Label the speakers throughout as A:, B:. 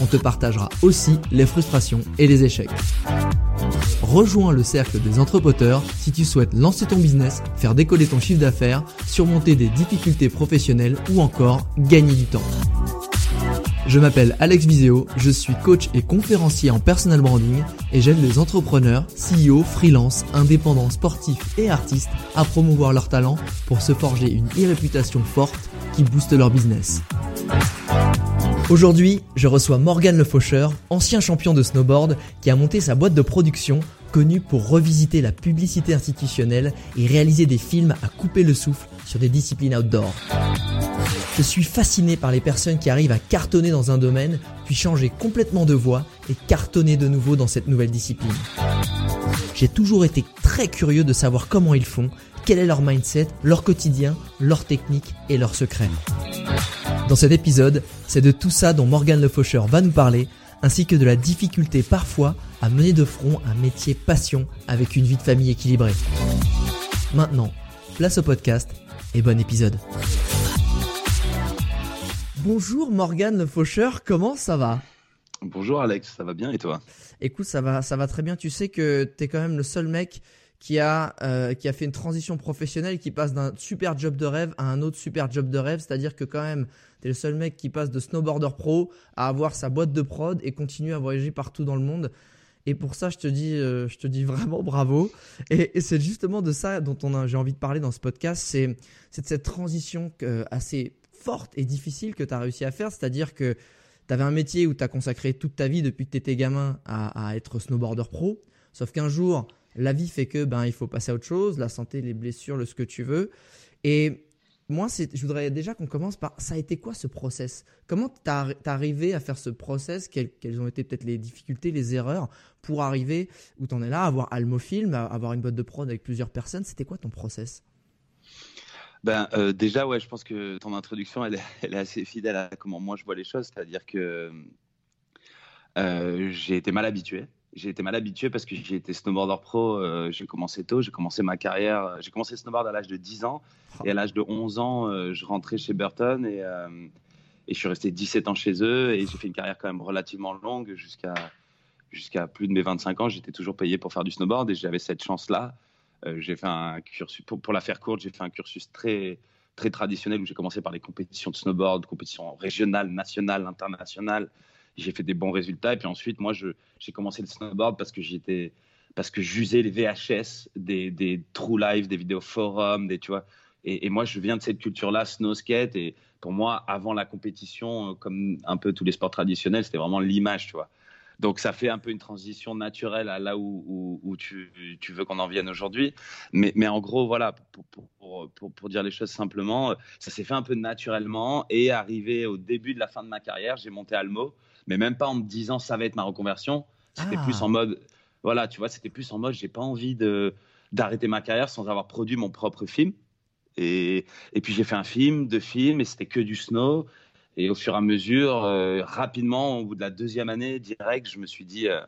A: on te partagera aussi les frustrations et les échecs. Rejoins le cercle des entrepreneurs si tu souhaites lancer ton business, faire décoller ton chiffre d'affaires, surmonter des difficultés professionnelles ou encore gagner du temps. Je m'appelle Alex Viseo, je suis coach et conférencier en personal branding et j'aide les entrepreneurs, CEO, freelance, indépendants, sportifs et artistes à promouvoir leurs talents pour se forger une e-réputation forte qui booste leur business. Aujourd'hui, je reçois Morgan Le Faucheur, ancien champion de snowboard qui a monté sa boîte de production connue pour revisiter la publicité institutionnelle et réaliser des films à couper le souffle sur des disciplines outdoor. Je suis fasciné par les personnes qui arrivent à cartonner dans un domaine, puis changer complètement de voie et cartonner de nouveau dans cette nouvelle discipline. J'ai toujours été très curieux de savoir comment ils font, quel est leur mindset, leur quotidien, leur technique et leurs secrets. Dans cet épisode, c'est de tout ça dont Morgan Le Faucheur va nous parler, ainsi que de la difficulté parfois à mener de front un métier passion avec une vie de famille équilibrée. Maintenant, place au podcast et bon épisode. Bonjour Morgan Le Faucheur, comment ça va?
B: Bonjour Alex, ça va bien et toi?
A: Écoute, ça va, ça va très bien. Tu sais que tu es quand même le seul mec qui a, euh, qui a fait une transition professionnelle, qui passe d'un super job de rêve à un autre super job de rêve. C'est-à-dire que quand même, tu es le seul mec qui passe de snowboarder pro à avoir sa boîte de prod et continue à voyager partout dans le monde. Et pour ça, je te dis, euh, je te dis vraiment bravo. Et, c'est justement de ça dont on j'ai envie de parler dans ce podcast. C'est, de cette transition euh, assez forte et difficile que tu as réussi à faire. C'est-à-dire que tu avais un métier où tu as consacré toute ta vie depuis que tu étais gamin à, être snowboarder pro. Sauf qu'un jour, la vie fait que ben il faut passer à autre chose, la santé, les blessures, le ce que tu veux. Et moi, je voudrais déjà qu'on commence par ça a été quoi ce process? Comment tu es arrivé à faire ce process? Quelles, ont été peut-être les difficultés, les erreurs pour arriver où tu en es là, avoir Almofilm, avoir une boîte de prod avec plusieurs personnes? C'était quoi ton process?
B: Ben, euh, déjà, ouais, je pense que ton introduction, elle, est assez fidèle à comment moi je vois les choses. C'est-à-dire que euh, j'ai été mal habitué j'ai été mal habitué parce que j'ai été snowboarder pro. Euh, j'ai commencé tôt, j'ai commencé ma carrière. J'ai commencé snowboard à l'âge de 10 ans. Et à l'âge de 11 ans, je rentrais chez Burton et, et, je suis resté 17 ans chez eux. Et j'ai fait une carrière quand même relativement longue jusqu'à jusqu'à plus de mes 25 ans. J'étais toujours payé pour faire du snowboard et j'avais cette chance-là. J'ai fait un cursus, pour, pour la faire courte, j'ai fait un cursus très très traditionnel où j'ai commencé par les compétitions de snowboard, compétitions régionales, nationales, internationales j'ai fait des bons résultats. Et puis ensuite, moi, j'ai commencé le snowboard parce que j'usais les VHS des, True Life, des vidéos forums, des, tu vois. Et, moi, je viens de cette culture-là, snow skate. Et pour moi, avant la compétition, comme un peu tous les sports traditionnels, c'était vraiment l'image, tu vois. Donc ça fait un peu une transition naturelle à là où, où, tu, tu, veux qu'on en vienne aujourd'hui. Mais, mais, en gros, voilà, pour, pour, pour, pour, dire les choses simplement, ça s'est fait un peu naturellement. Et arrivé au début de la fin de ma carrière, j'ai monté Almo mais même pas en me disant ça va être ma reconversion. C'était plus ah. en mode, voilà, tu vois, c'était plus en mode, j'ai pas envie de d'arrêter ma carrière sans avoir produit mon propre film. Et, et puis j'ai fait un film, deux films, et c'était que du snow. Et au fur et à mesure, euh, rapidement, au bout de la deuxième année, direct, je me suis dit, euh,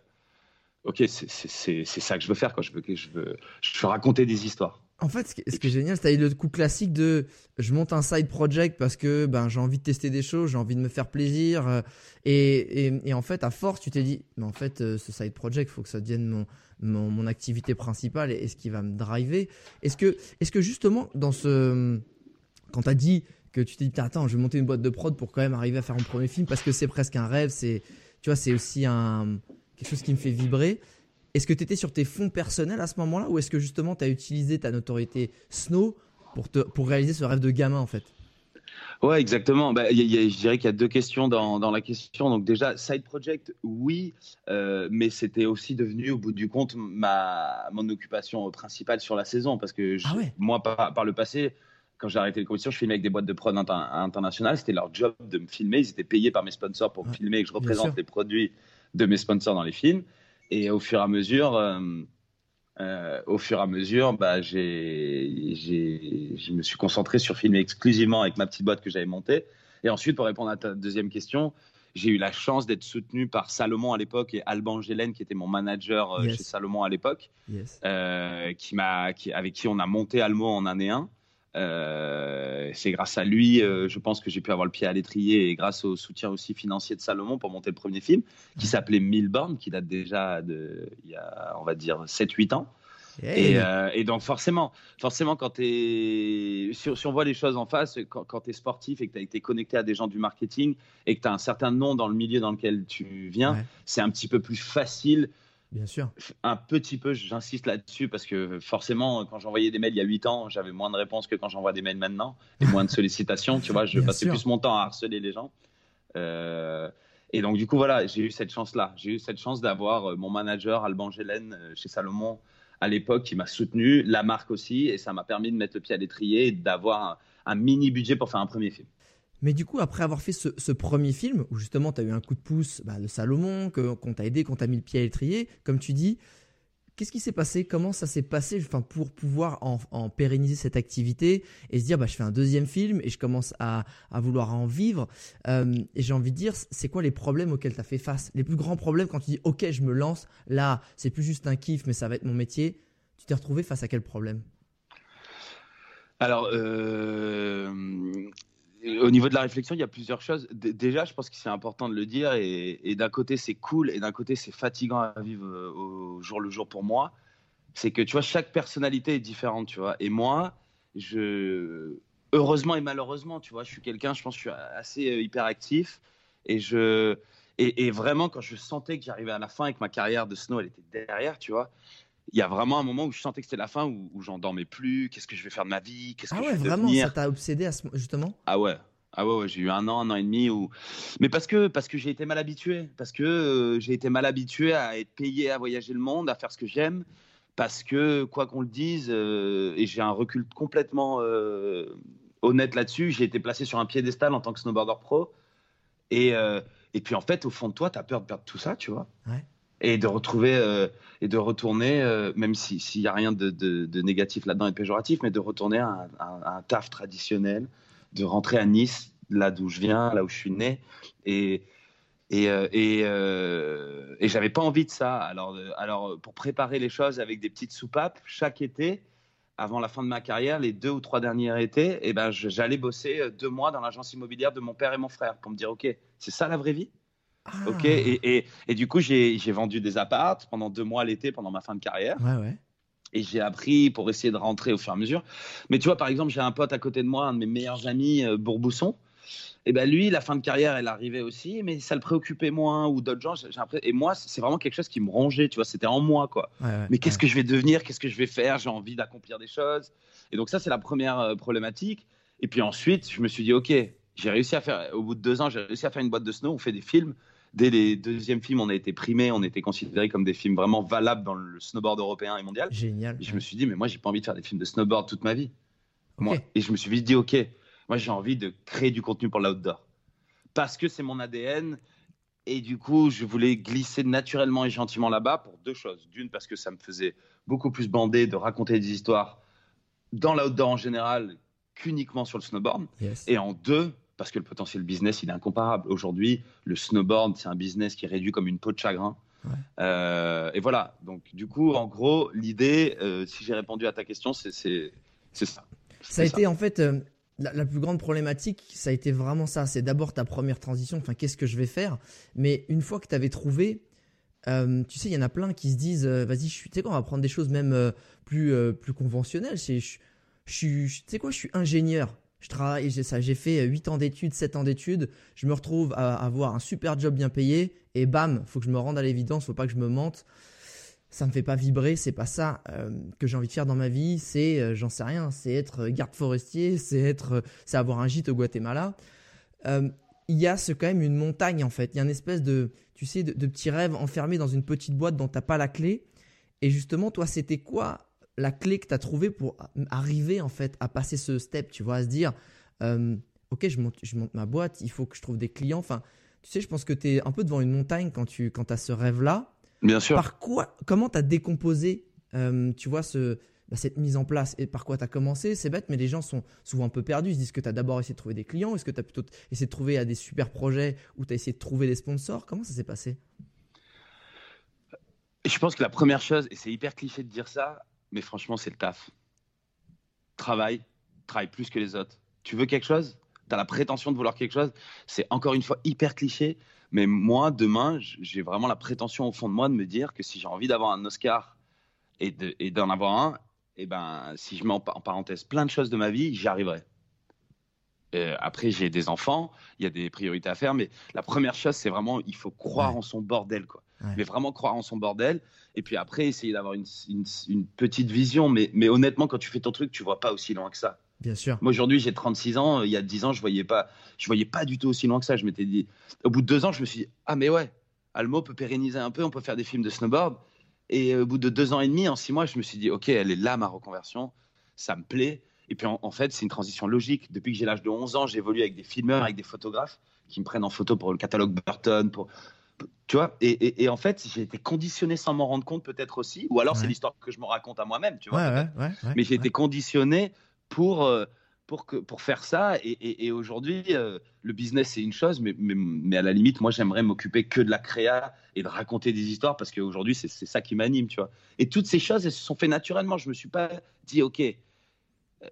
B: ok, c'est ça que je veux faire, quoi. Je veux, je veux, je veux raconter des histoires.
A: En fait, ce qui, est génial, c'est le coup classique de je monte un side project parce que ben j'ai envie de tester des choses, j'ai envie de me faire plaisir. Euh, et, et, et, en fait, à force, tu t'es dit, mais en fait, euh, ce side project, il faut que ça devienne mon, mon, mon, activité principale et, ce qui va me driver. Est-ce que, est-ce que justement, dans ce. Quand tu as dit que tu t'es dit, attends, je vais monter une boîte de prod pour quand même arriver à faire mon premier film parce que c'est presque un rêve, c'est, tu vois, c'est aussi un, quelque chose qui me fait vibrer. Est-ce que tu étais sur tes fonds personnels à ce moment-là ou est-ce que justement tu as utilisé ta notoriété Snow pour, te, pour réaliser ce rêve de gamin en fait?
B: Ouais, exactement. Bah, je dirais qu'il y a deux questions dans, dans, la question. Donc déjà, side project, oui, euh, mais c'était aussi devenu au bout du compte ma mon occupation principale sur la saison parce que
A: ah
B: moi par, par, le passé, quand j'ai arrêté les compétitions, je filmais avec des boîtes de prod internationales. C'était leur job de me filmer. Ils étaient payés par mes sponsors pour me filmer et que je représente les produits de mes sponsors dans les films. Et au fur et à mesure, euh, euh, au fur et à mesure, bah, je me suis concentré sur filmer exclusivement avec ma petite boîte que j'avais montée. Et ensuite, pour répondre à ta deuxième question, j'ai eu la chance d'être soutenu par Salomon à l'époque et Alban Gélène, qui était mon manager euh, chez Salomon à l'époque, qui m'a, qui, avec qui on a monté Almo en année 1. Euh, c'est grâce à lui, euh, je pense que j'ai pu avoir le pied à l'étrier et grâce au soutien aussi financier de Salomon pour monter le premier film qui s'appelait Milborn, qui date déjà de, il y a, on va dire, 7-8 ans. Euh, et, donc forcément, forcément quand es, si, on voit les choses en face, quand, quand tu es sportif et que tu as été connecté à des gens du marketing et que tu as un certain nom dans le milieu dans lequel tu viens, c'est un petit peu plus facile
A: Bien sûr.
B: Un petit peu, j'insiste là-dessus parce que forcément, quand j'envoyais des mails il y a 8 ans, j'avais moins de réponses que quand j'envoie des mails maintenant et moins de sollicitations. tu vois, je passais plus mon temps à harceler les gens. Euh, et donc, du coup, voilà, j'ai eu cette chance-là. J'ai eu cette chance d'avoir euh, mon manager, Alban Gélène, euh, chez Salomon, à l'époque, qui m'a soutenu, la marque aussi, et ça m'a permis de mettre le pied à l'étrier et d'avoir un mini budget pour faire un premier film.
A: Mais du coup, après avoir fait ce, premier film, où justement tu as eu un coup de pouce bah, de Salomon, qu'on t'a aidé, qu'on t'a mis le pied à l'étrier, comme tu dis, qu'est-ce qui s'est passé? Comment ça s'est passé enfin, pour pouvoir en, pérenniser cette activité et se dire, bah, je fais un deuxième film et je commence à, vouloir en vivre euh, Et j'ai envie de dire, c'est quoi les problèmes auxquels tu as fait face? Les plus grands problèmes quand tu dis, ok, je me lance, là, c'est plus juste un kiff, mais ça va être mon métier. Tu t'es retrouvé face à quel problème?
B: Alors, euh, au niveau de la réflexion, il y a plusieurs choses. déjà, je pense que c'est important de le dire. Et, d'un côté, c'est cool. Et d'un côté, c'est fatigant à vivre euh, au jour le jour pour moi. C'est que, tu vois, chaque personnalité est différente, tu vois. Et moi, je, heureusement et malheureusement, tu vois, je suis quelqu'un, je pense, je suis assez euh, hyperactif. Et je, et, vraiment, quand je sentais que j'arrivais à la fin et que ma carrière de snow, elle était derrière, tu vois, il y a vraiment un moment où je sentais que c'était la fin, où, où j'en dormais plus. Qu'est-ce que je vais faire de ma vie Qu'est-ce que
A: ah
B: ouais,
A: je vais vraiment, ça t'a obsédé à ce, justement?
B: Ah ouais. Ah ouais, ouais j'ai eu un an, un an et demi où, mais parce que parce que j'ai été mal habitué, parce que euh, j'ai été mal habitué à être payé à voyager le monde, à faire ce que j'aime, parce que quoi qu'on le dise, euh, et j'ai un recul complètement euh, honnête là-dessus, j'ai été placé sur un piédestal en tant que snowboarder pro, et et puis en fait au fond de toi, tu as peur de perdre tout ça, tu vois?
A: Ouais
B: et de retrouver euh, et de retourner, euh, même s'il n'y a rien de, négatif là-dedans et de péjoratif, mais de retourner à un, taf traditionnel, de rentrer à Nice, là d'où je viens, là où je suis né, et et euh, et, et j'avais pas envie de ça. Alors alors pour préparer les choses avec des petites soupapes chaque été. Avant la fin de ma carrière, les deux ou trois derniers étés, et eh ben, j'allais bosser deux mois dans l'agence immobilière de mon père et mon frère pour me dire, OK, c'est ça la vraie vie? Ok, ah. et, et, du coup, j'ai vendu des appartes pendant deux mois l'été, pendant ma fin de carrière.
A: Ouais, ouais.
B: Et j'ai appris pour essayer de rentrer au fur et à mesure. Mais tu vois, par exemple, j'ai un pote à côté de moi, un de mes meilleurs amis, euh, Bourbousson. Et ben lui, la fin de carrière, elle arrivait aussi, mais ça le préoccupait moins ou d'autres gens. Et moi, c'est vraiment quelque chose qui me rongeait, tu vois, c'était en moi, quoi. mais qu'est-ce que je vais devenir? Qu'est-ce que je vais faire? J'ai envie d'accomplir des choses. Et donc ça, c'est la première euh, problématique. Et puis ensuite, je me suis dit, ok, j'ai réussi à faire, au bout de deux ans, j'ai réussi à faire une boîte de snow. On fait des films dès les deuxièmes films, on a été primés, on était considérés comme des films vraiment valables dans le snowboard européen et mondial.
A: Génial.
B: Et je me suis dit, mais moi, j'ai pas envie de faire des films de snowboard toute ma vie. Moi. Et je me suis dit, ok, moi, j'ai envie de créer du contenu pour l'outdoor. Parce que c'est mon ADN. Et du coup, je voulais glisser naturellement et gentiment là-bas pour deux choses. D'une, parce que ça me faisait beaucoup plus bander de raconter des histoires dans l'outdoor en général qu'uniquement sur le snowboard. Et en deux, parce que le potentiel business, il est incomparable. Aujourd'hui, le snowboard, c'est un business qui est réduit comme une peau de chagrin. et voilà. Donc, du coup, en gros, l'idée, si j'ai répondu à ta question, c'est ça.
A: Ça a été en fait la, plus grande problématique, ça a été vraiment ça. C'est d'abord ta première transition. Enfin, qu'est-ce que je vais faire? Mais une fois que tu avais trouvé, euh, tu sais, il y en a plein qui se disent, euh, vas-y, tu sais quoi, on va prendre des choses même euh, plus plus conventionnelles. Je, je, tu sais quoi, je suis ingénieur. Je travaille, j'ai ça, j'ai fait 8 ans d'études, 7 ans d'études. Je me retrouve à avoir un super job bien payé et bam, faut que je me rende à l'évidence, faut pas que je me mente ça me fait pas vibrer, c'est pas ça euh, que j'ai envie de faire dans ma vie, c'est euh, j'en sais rien, c'est être garde forestier, c'est être euh, c'est avoir un gîte au Guatemala. il y a ce quand même une montagne en fait, il y a une espèce de tu sais de, petits rêves enfermés dans une petite boîte dont t'as pas la clé. Et justement, toi, c'était quoi la clé que tu as trouvée pour arriver en fait à passer ce step, tu vois, à se dire OK, je monte je monte ma boîte, il faut que je trouve des clients, enfin tu sais, je pense que tu es un peu devant une montagne quand tu quand as ce rêve là
B: Bien sûr.
A: Par quoi, comment tu as décomposé, euh, tu vois, ce, bah, cette mise en place et par quoi tu as commencé? C'est bête, mais les gens sont souvent un peu perdus. Ils se disent que tu as d'abord essayé de trouver des clients Est-ce que tu as plutôt essayé de trouver à des super projets ou tu as essayé de trouver des sponsors? Comment ça s'est passé?
B: Je pense que la première chose, et c'est hyper cliché de dire ça, mais franchement, c'est le taf. Travaille, travaille plus que les autres. Tu veux quelque chose? Tu as la prétention de vouloir quelque chose? C'est encore une fois hyper cliché, mais moi, demain, j'ai vraiment la prétention au fond de moi de me dire que si j'ai envie d'avoir un Oscar et d'en avoir un, et eh ben, si je mets en, parenthèse plein de choses de ma vie, j'y arriverai. après, j'ai des enfants, il y a des priorités à faire, mais la première chose, c'est vraiment, il faut croire en son bordel, quoi. Mais vraiment croire en son bordel. Et puis après, essayer d'avoir une, une, petite vision. Mais, mais honnêtement, quand tu fais ton truc, tu vois pas aussi loin que ça.
A: Bien sûr.
B: Moi aujourd'hui j'ai 36 ans, il y a 10 ans je voyais pas, je voyais pas du tout aussi loin que ça. Je m'étais dit, au bout de deux ans je me suis dit ah mais ouais, Almo peut pérenniser un peu, on peut faire des films de snowboard. Et au bout de deux ans et demi, en six mois, je me suis dit ok elle est là ma reconversion, ça me plaît. Et puis en, fait c'est une transition logique. Depuis que j'ai l'âge de 11 ans, j'évolue avec des filmeurs, avec des photographes qui me prennent en photo pour le catalogue Burton, pour tu vois, et, en fait, j'ai été conditionné sans m'en rendre compte, peut-être aussi, ou alors c'est l'histoire que je me raconte à moi-même, tu vois. mais j'ai été conditionné pour, euh, pour, que, pour faire ça. Et, aujourd'hui, euh, le business, c'est une chose, mais, mais, à la limite, moi, j'aimerais m'occuper que de la créa et de raconter des histoires parce qu'aujourd'hui, c'est ça qui m'anime, tu vois. Et toutes ces choses, elles se sont faites naturellement. Je me suis pas dit, OK,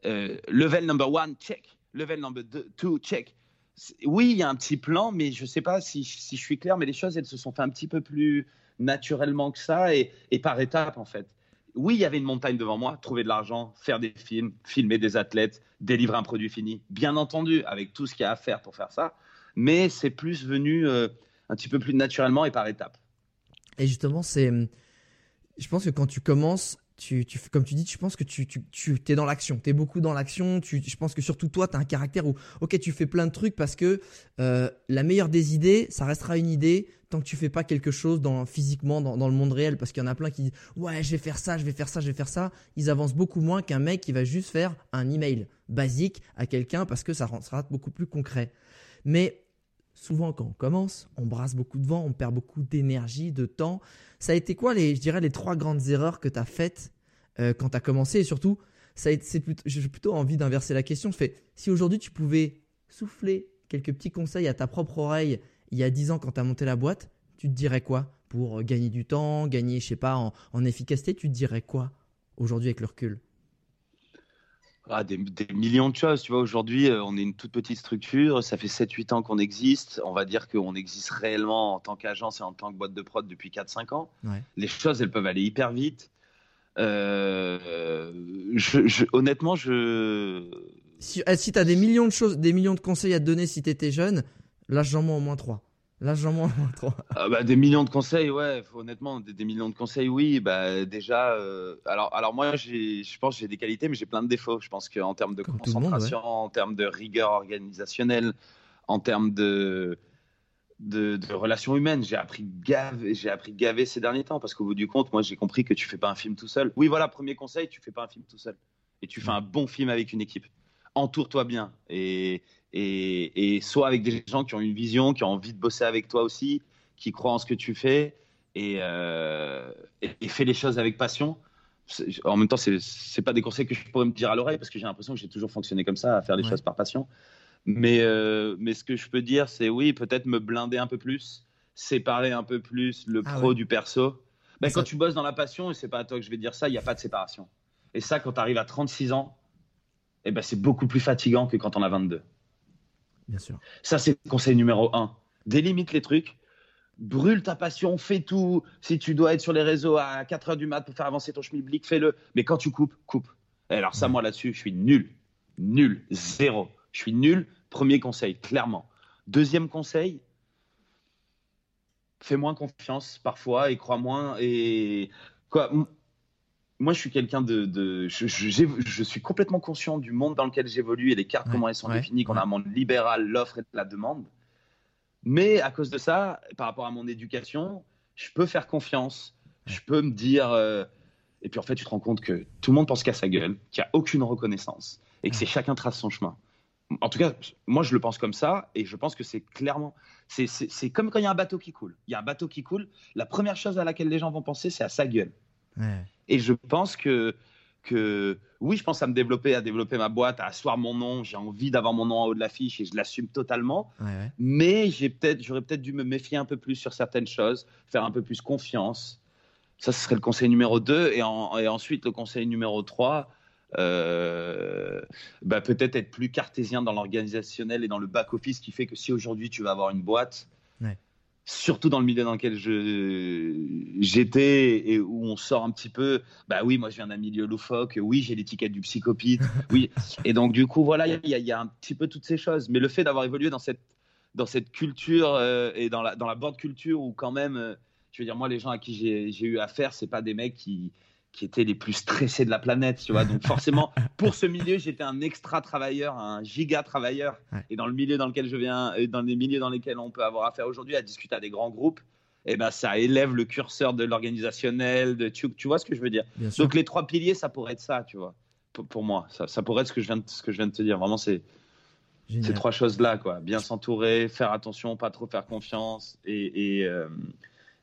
B: euh, level number one, check. Level number two, check. Oui, il y a un petit plan, mais je sais pas si, je suis clair, mais les choses, elles se sont fait un petit peu plus naturellement que ça et, et par étapes, en fait oui, il y avait une montagne devant moi, trouver de l'argent, faire des films, filmer des athlètes, délivrer un produit fini. Bien entendu, avec tout ce qu'il y a à faire pour faire ça, mais c'est plus venu euh, un petit peu plus naturellement et par étapes.
A: Et justement, c'est, je pense que quand tu commences, tu, tu, comme tu dis, tu penses que tu, tu, tu es dans l'action, tu es beaucoup dans l'action. Je pense que surtout toi, tu as un caractère où, ok, tu fais plein de trucs parce que euh, la meilleure des idées, ça restera une idée tant que tu fais pas quelque chose dans, physiquement dans, dans le monde réel. Parce qu'il y en a plein qui disent, ouais, je vais faire ça, je vais faire ça, je vais faire ça. Ils avancent beaucoup moins qu'un mec qui va juste faire un email basique à quelqu'un parce que ça sera beaucoup plus concret. Mais souvent quand on commence, on brasse beaucoup de vent, on perd beaucoup d'énergie, de temps. Ça a été quoi les, je dirais, les trois grandes erreurs que tu as faites euh, quand tu as commencé? Et surtout, ça plutôt, j'ai plutôt envie d'inverser la question. Je si aujourd'hui tu pouvais souffler quelques petits conseils à ta propre oreille il y a dix ans quand tu as monté la boîte, tu te dirais quoi? Pour gagner du temps, gagner, je sais pas, en, en efficacité, tu te dirais quoi aujourd'hui avec le recul?
B: Ah, des, millions de choses. Tu vois, aujourd'hui, euh, on est une toute petite structure. Ça fait 7-8 ans qu'on existe. On va dire qu'on existe réellement en tant qu'agence et en tant que boîte de prod depuis 4-5 ans. Les choses, elles peuvent aller hyper vite. Euh, je, honnêtement, je.
A: Si, eh, si tu as des millions de choses, des millions de conseils à te donner si tu étais jeune, lâche-en-moi au moins 3. Largement
B: ah bah, Des millions de conseils, ouais, honnêtement, des, millions de conseils, oui. Bah, déjà, euh, alors, alors moi, je pense que j'ai des qualités, mais j'ai plein de défauts. Je pense qu'en termes de concentration, en termes de rigueur organisationnelle, en termes de, de, relations humaines, j'ai appris, gave, j'ai appris gaver ces derniers temps, parce qu'au bout du compte, moi, j'ai compris que tu fais pas un film tout seul. Oui, voilà, premier conseil, tu fais pas un film tout seul. Et tu fais un bon film avec une équipe. Entoure-toi bien. Et, et, soit avec des gens qui ont une vision, qui ont envie de bosser avec toi aussi, qui croient en ce que tu fais et, euh, fais les choses avec passion. En même temps, c'est n'est pas des conseils que je pourrais me dire à l'oreille parce que j'ai l'impression que j'ai toujours fonctionné comme ça, à faire les choses par passion. Mais, euh, mais ce que je peux dire, c'est oui, peut-être me blinder un peu plus séparer un peu plus le
A: Ah
B: pro
A: ouais.
B: du perso. Ben,
A: Ça-
B: Quand tu bosses dans la passion, et c'est pas à toi que je vais dire ça, il n'y a pas de séparation. Et ça, quand tu arrives à 36 ans, eh ben, c'est beaucoup plus fatigant que quand on a 22.
A: Bien sûr.
B: Ça, c'est le conseil numéro un. Délimite les trucs. Brûle ta passion, fais tout. Si tu dois être sur les réseaux à 4 heures du mat pour faire avancer ton schmilblick, fais-le. Mais quand tu coupes, coupe. Et alors ça,
A: Ouais.
B: moi là-dessus, je suis nul. Nul. Zéro. Je suis nul. Premier conseil, clairement. Deuxième conseil, fais moins confiance parfois et crois moins. Et quoi, moi, je suis quelqu'un de, de je, je- j'évo- je suis complètement conscient du monde dans lequel j'évolue et les cartes
A: Ouais,
B: comment elles sont
A: ouais,
B: définies, qu'on
A: ouais.
B: a un monde libéral, l'offre et la demande. Mais à cause de ça, par rapport à mon éducation, je peux faire confiance. Je peux me dire. euh, et puis en fait, tu te rends compte que tout le monde pense qu'à sa gueule, qu'il n'y a aucune reconnaissance et que c'est chacun trace son chemin. En tout cas, moi, je le pense comme ça et je pense que c'est clairement. C'est comme quand il y a un bateau qui coule. Il y a un bateau qui coule. La première chose à laquelle les gens vont penser, c'est à sa gueule. Et je pense que, que oui, je pense à me développer, à développer ma boîte, à asseoir mon nom. J'ai envie d'avoir mon nom en haut de l'affiche et je l'assume totalement.
A: Ouais, ouais.
B: Mais j'ai peut-être, j'aurais peut-être dû me méfier un peu plus sur certaines choses, faire un peu plus confiance. Ça, ce serait le conseil numéro 2. Et, en- et ensuite, le conseil numéro 3, euh, bah, peut-être être plus cartésien dans l'organisationnel et dans le back-office, qui fait que si aujourd'hui tu vas avoir une boîte,
A: Ouais.
B: Surtout dans le milieu dans lequel j'étais et où on sort un petit peu, bah oui, moi je viens d'un milieu loufoque, oui, j'ai l'étiquette du psychopite, oui. Et donc, du coup, voilà, il y, a- un petit peu toutes ces choses. Mais le fait d'avoir évolué dans cette, dans cette culture euh, et dans la, dans la culture où, quand même, euh, je veux dire, moi, les gens à qui j'ai j'ai eu affaire, c'est pas des mecs qui, qui étaient les plus stressés de la planète, tu vois. Donc, forcément, pour ce milieu, j'étais un extra travailleur, un giga travailleur.
A: Ouais.
B: Et dans le milieu dans lequel je viens, et dans les milieux dans lesquels on peut avoir affaire aujourd'hui, à discuter à des grands groupes, et ben, ça élève le curseur de l'organisationnel, de, tu, tu vois ce que je veux dire?
A: Bien sûr.
B: Donc les trois piliers, ça pourrait être ça, tu vois. Pour, pour moi, ça, ça pourrait être ce que je viens de, ce que je viens de te dire. Vraiment, c'est ces trois choses-là, quoi. Bien s'entourer, faire attention, pas trop faire confiance, et et, euh,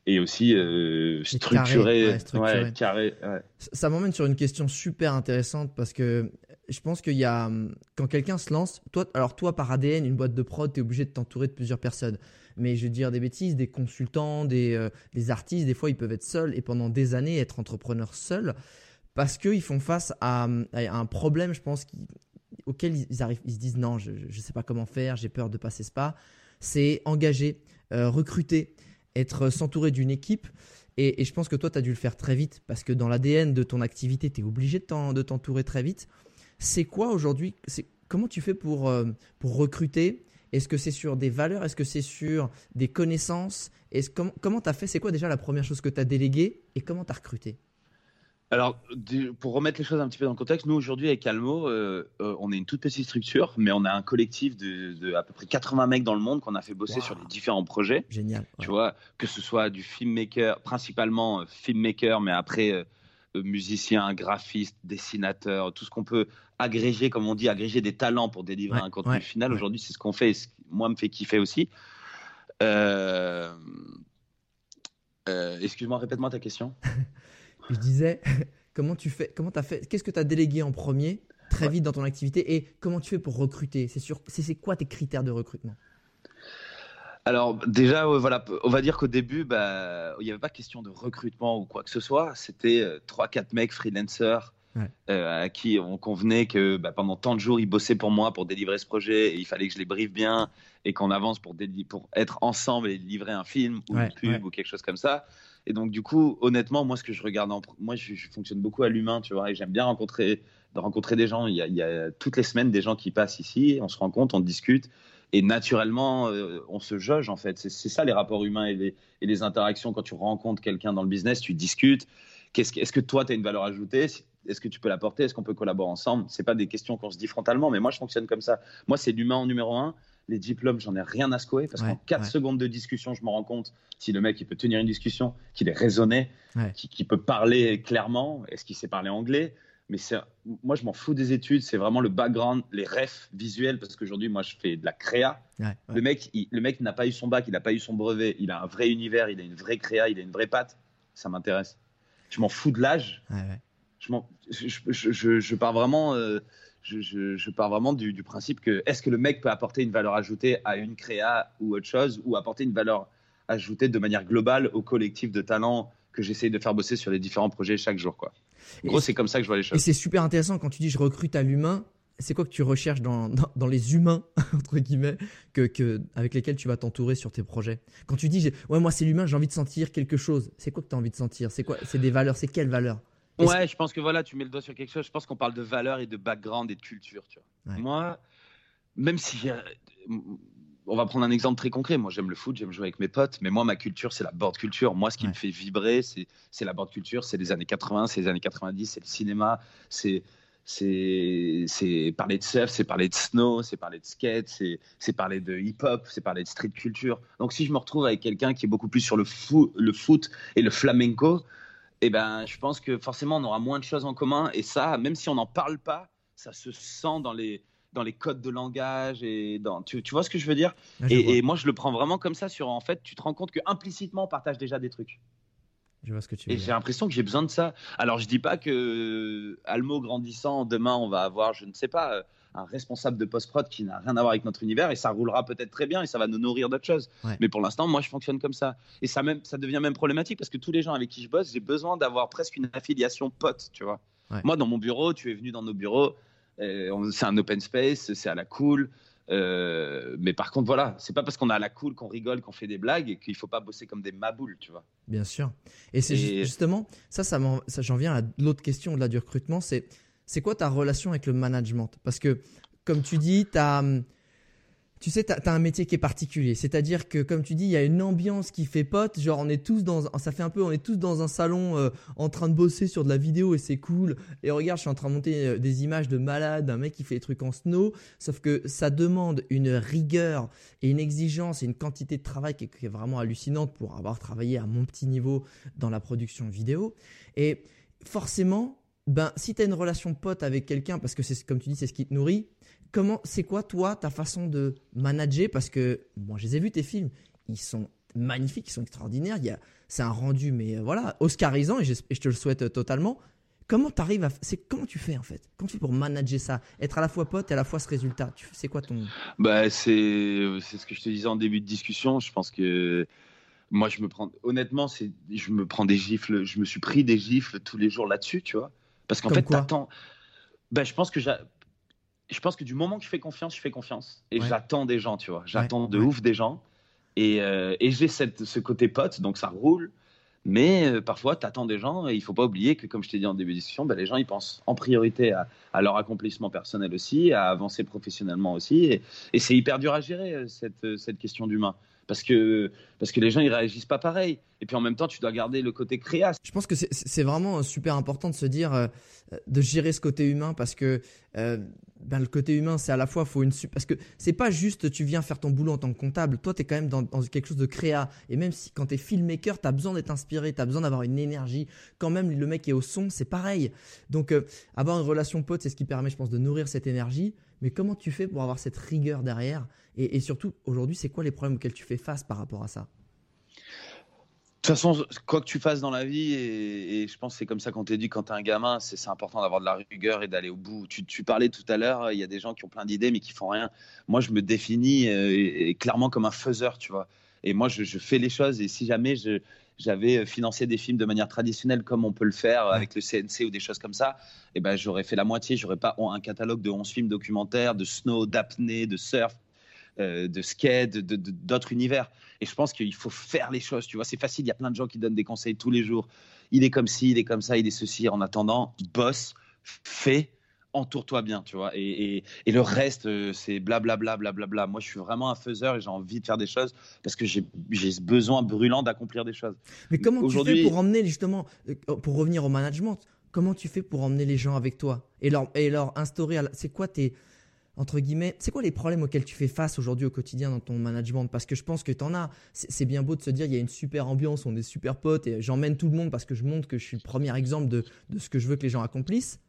B: et aussi euh,
A: carré, ouais,
B: ouais, carré, ouais.
A: Ça- Ça m'emmène sur une question super intéressante parce que je pense qu'il y a hum, quand quelqu'un se lance, toi, alors toi par ADN, une boîte de prod, tu es obligé de t'entourer de plusieurs personnes. Mais je vais dire des bêtises, des consultants, des, euh, des artistes, des fois ils peuvent être seuls et pendant des années être entrepreneurs seuls parce qu'ils font face à, hum, à un problème, je pense, qui, auquel ils, ils arrivent, ils se disent non, je ne sais pas comment faire, j'ai peur de passer ce pas. C'est engager, euh, recruter, être s'entourer d'une équipe. Et, je pense que toi, tu as dû le faire très vite parce que dans l'ADN de ton activité, tu es obligé de t'en- de t'entourer très vite. C'est quoi aujourd'hui Comment tu fais pour, euh, pour recruter? Est-ce que c'est sur des valeurs? Est-ce que c'est sur des connaissances? Est-ce, comment comment tu as fait? C'est quoi déjà la première chose que tu as déléguée? Et comment tu as recruté?
B: Alors, pour remettre les choses un petit peu dans le contexte, nous aujourd'hui avec Calmo, euh, euh, on est une toute petite structure, mais on a un collectif de, de à peu près 80 mecs dans le monde qu'on a fait bosser
A: Wow.
B: sur les différents projets.
A: Génial.
B: Tu vois, que ce soit du filmmaker, principalement euh, filmmaker, mais après euh, musicien, graphiste, dessinateur, tout ce qu'on peut agréger, comme on dit, agréger des talents pour délivrer
A: Ouais,
B: un contenu
A: ouais,
B: final. Aujourd'hui, c'est ce qu'on fait et ce qui, moi, me fait kiffer aussi. Excuse-moi, répète-moi ta question.
A: Je disais, comment tu fais Comment as fait Qu'est-ce que tu as délégué en premier très
B: Ouais.
A: vite dans ton activité et comment tu fais pour recruter? C'est sur c'est quoi tes critères de recrutement?
B: Alors déjà, voilà, on va dire qu'au début, bah, il n'y avait pas question de recrutement ou quoi que ce soit. C'était euh, trois, quatre mecs freelancers
A: Ouais.
B: euh, à qui on convenait que bah, pendant tant de jours, ils bossaient pour moi pour délivrer ce projet et il fallait que je les brief bien et qu'on avance pour, être ensemble et livrer un film ou
A: Ouais,
B: une pub ou quelque chose comme ça. Et donc du coup, honnêtement, moi, ce que je regarde, moi, je, fonctionne beaucoup à l'humain, tu vois, et j'aime bien rencontrer, rencontrer des gens. Il y, a, toutes les semaines des gens qui passent ici, on se rencontre, on discute. Et naturellement, euh, on se jauge en fait. C'est ça les rapports humains et les, interactions. Quand tu rencontres quelqu'un dans le business, tu discutes. Est-ce que toi, tu as une valeur ajoutée? Est-ce que tu peux l'apporter? Est-ce qu'on peut collaborer ensemble? C'est pas des questions qu'on se dit frontalement, mais moi, je fonctionne comme ça. Moi, c'est l'humain en numéro un. Les diplômes, j'en ai rien à secouer parce
A: Ouais,
B: qu'en 4
A: ouais.
B: secondes de discussion, je me rends compte si le mec il peut tenir une discussion, qu'il est raisonné,
A: Ouais.
B: qu'il peut parler clairement. Est-ce qu'il sait parler anglais? Mais c'est moi je m'en fous des études, c'est vraiment le background, les refs visuels parce qu'aujourd'hui moi je fais de la créa.
A: Ouais, ouais.
B: Le mec, il- le mec n'a pas eu son bac, il n'a pas eu son brevet, il a un vrai univers, il a une vraie créa, il a une vraie patte. Ça m'intéresse. Je m'en fous de l'âge.
A: Ouais.
B: Je, je, je- je- je pars vraiment, euh, je, pars vraiment du, du principe que est-ce que le mec peut apporter une valeur ajoutée à une créa ou autre chose, ou apporter une valeur ajouter de manière globale au collectif de talents que j'essaye de faire bosser sur les différents projets chaque jour. Quoi. En gros, c'est comme ça que je vois les choses.
A: Et c'est super intéressant quand tu dis je recrute à l'humain. C'est quoi que tu recherches dans, dans, les humains, entre guillemets, que, que, avec lesquels tu vas t'entourer sur tes projets? Quand tu dis, ouais, moi c'est l'humain, j'ai envie de sentir quelque chose, c'est quoi que tu as envie de sentir? C'est quoi? C'est des valeurs, c'est quelles valeurs?
B: Ouais, je pense que voilà, tu mets le doigt sur quelque chose. Je pense qu'on parle de valeurs et de background et de culture. Tu vois. Moi, même si on va prendre un exemple très concret. Moi, j'aime le foot, j'aime jouer avec mes potes, mais moi, ma culture, c'est la board culture. Moi, ce qui me fait vibrer, c'est la board culture, c'est les années 80, c'est les années 90, c'est le cinéma, c'est c'est parler de surf, c'est parler de snow, c'est parler de skate, c'est parler de hip-hop, c'est parler de street culture. Donc, si je me retrouve avec quelqu'un qui est beaucoup plus sur le, le foot et le flamenco, eh ben, je pense que forcément, on aura moins de choses en commun. Et ça, même si on n'en parle pas, ça se sent dans les, dans les codes de langage et dans tu, tu vois ce que je veux dire? Et, moi je le prends vraiment comme ça sur en fait tu te rends compte que implicitement on partage déjà des trucs.
A: Je vois ce que tu veux
B: et j'ai l'impression que j'ai besoin de ça. Alors je dis pas que Almo grandissant demain on va avoir je ne sais pas un responsable de post-prod qui n'a rien à voir avec notre univers et ça roulera peut-être très bien et ça va nous nourrir d'autres choses. Mais pour l'instant, moi, je fonctionne comme ça. Et ça, même, ça devient même problématique parce que tous les gens avec qui je bosse, j'ai besoin d'avoir presque une affiliation pote, tu vois. Moi, dans mon bureau, tu es venu dans nos bureaux, euh, c'est un open space, c'est à la cool. Euh, mais par contre, voilà, c'est pas parce qu'on a à la cool qu'on rigole, qu'on fait des blagues et qu'il faut pas bosser comme des maboules, tu vois.
A: Bien sûr. Et c'est justement ça, ça, j'en viens à l'autre question là du recrutement, c'est c'est quoi ta relation avec le management? Parce que, comme tu dis, as tu sais, tu as, un métier qui est particulier. C'est-à-dire que, comme tu dis, il y a une ambiance qui fait pote. Genre, on est tous dans, ça fait un peu, on est tous dans un salon euh, en train de bosser sur de la vidéo et c'est cool. Et regarde, je suis en train de monter euh, des images de malade, d'un mec qui fait des trucs en snow. Sauf que ça demande une rigueur et une exigence et une quantité de travail qui est, vraiment hallucinante pour avoir travaillé à mon petit niveau dans la production vidéo. Et forcément, ben, si tu as une relation pote avec quelqu'un, parce que c'est comme tu dis, c'est ce qui te nourrit, comment, c'est quoi toi ta façon de manager? Parce que moi, je les ai vus tes films, ils sont magnifiques, ils sont extraordinaires. Il c'est un rendu, mais euh, voilà, oscarisant et je, te le souhaite euh, totalement. Comment t'arrives à, c'est comment tu fais en fait? Comment tu fais pour manager ça, être à la fois pote et à la fois ce résultat? C'est quoi ton
B: Bah c'est c'est ce que je te disais en début de discussion. Je pense que moi je me prends honnêtement c'est je me prends des gifles. Je me suis pris des gifles tous les jours là-dessus, tu vois. Parce qu'en fait t'attends. Bah je pense que je pense que du moment que je fais confiance, je fais confiance. Et j'attends des gens, tu vois. J'attends de ouf des gens. Et, euh, et j'ai ce côté pote, donc ça roule. Mais euh, parfois, tu attends des gens et il faut pas oublier que, comme je t'ai dit en début de discussion, bah, les gens ils pensent en priorité à, leur accomplissement personnel aussi, à avancer professionnellement aussi. Et, et c'est hyper dur à gérer euh, cette, cette question d'humain parce que, parce que les gens ils réagissent pas pareil. Et puis en même temps, tu dois garder le côté créatif.
A: Je pense que c'est vraiment super important de se dire, euh, de gérer ce côté humain parce que euh, ben, le côté humain, c'est à la fois, faut une. Parce que c'est pas juste tu viens faire ton boulot en tant que comptable. Toi, tu es quand même dans, quelque chose de créa. Et même si quand tu es filmmaker, tu as besoin d'être inspiré, tu as besoin d'avoir une énergie. Quand même, le mec est au son, c'est pareil. Donc, euh, avoir une relation pote, c'est ce qui permet, je pense, de nourrir cette énergie. Mais comment tu fais pour avoir cette rigueur derrière et, surtout, aujourd'hui, c'est quoi les problèmes auxquels tu fais face par rapport à ça?
B: De toute façon, quoi que tu fasses dans la vie, et, je pense que c'est comme ça qu'on t'a dit quand t'es un gamin, c'est important d'avoir de la rigueur et d'aller au bout. Tu, parlais tout à l'heure, il y a des gens qui ont plein d'idées mais qui font rien. Moi, je me définis euh, clairement comme un faiseur, tu vois. Et moi, je, fais les choses. Et si jamais je, j'avais financé des films de manière traditionnelle comme on peut le faire avec le CNC ou des choses comme ça, et eh ben j'aurais fait la moitié. J'aurais pas un catalogue de 11 films documentaires, de snow, d'apnée, de surf, euh, de skate, d'autres univers. Et je pense qu'il faut faire les choses. Tu vois, c'est facile. Il y a plein de gens qui donnent des conseils tous les jours. Il est comme ci, il est comme ça, il est ceci. En attendant, bosse, fais entoure-toi bien, tu vois. Et, le reste, euh, c'est blablabla, blablabla. Moi, je suis vraiment un faiseur et j'ai envie de faire des choses parce que j'ai ce besoin brûlant d'accomplir des choses.
A: Mais comment tu fais pour emmener, justement, euh, pour revenir au management, comment tu fais pour emmener les gens avec toi et leur, et leur instaurer, c'est quoi tes, entre guillemets, c'est quoi les problèmes auxquels tu fais face aujourd'hui au quotidien dans ton management? Parce que je pense que tu en as. C'est bien beau de se dire, il y a une super ambiance, on est super potes et j'emmène tout le monde parce que je montre que je suis le premier exemple de, de ce que je veux que les gens accomplissent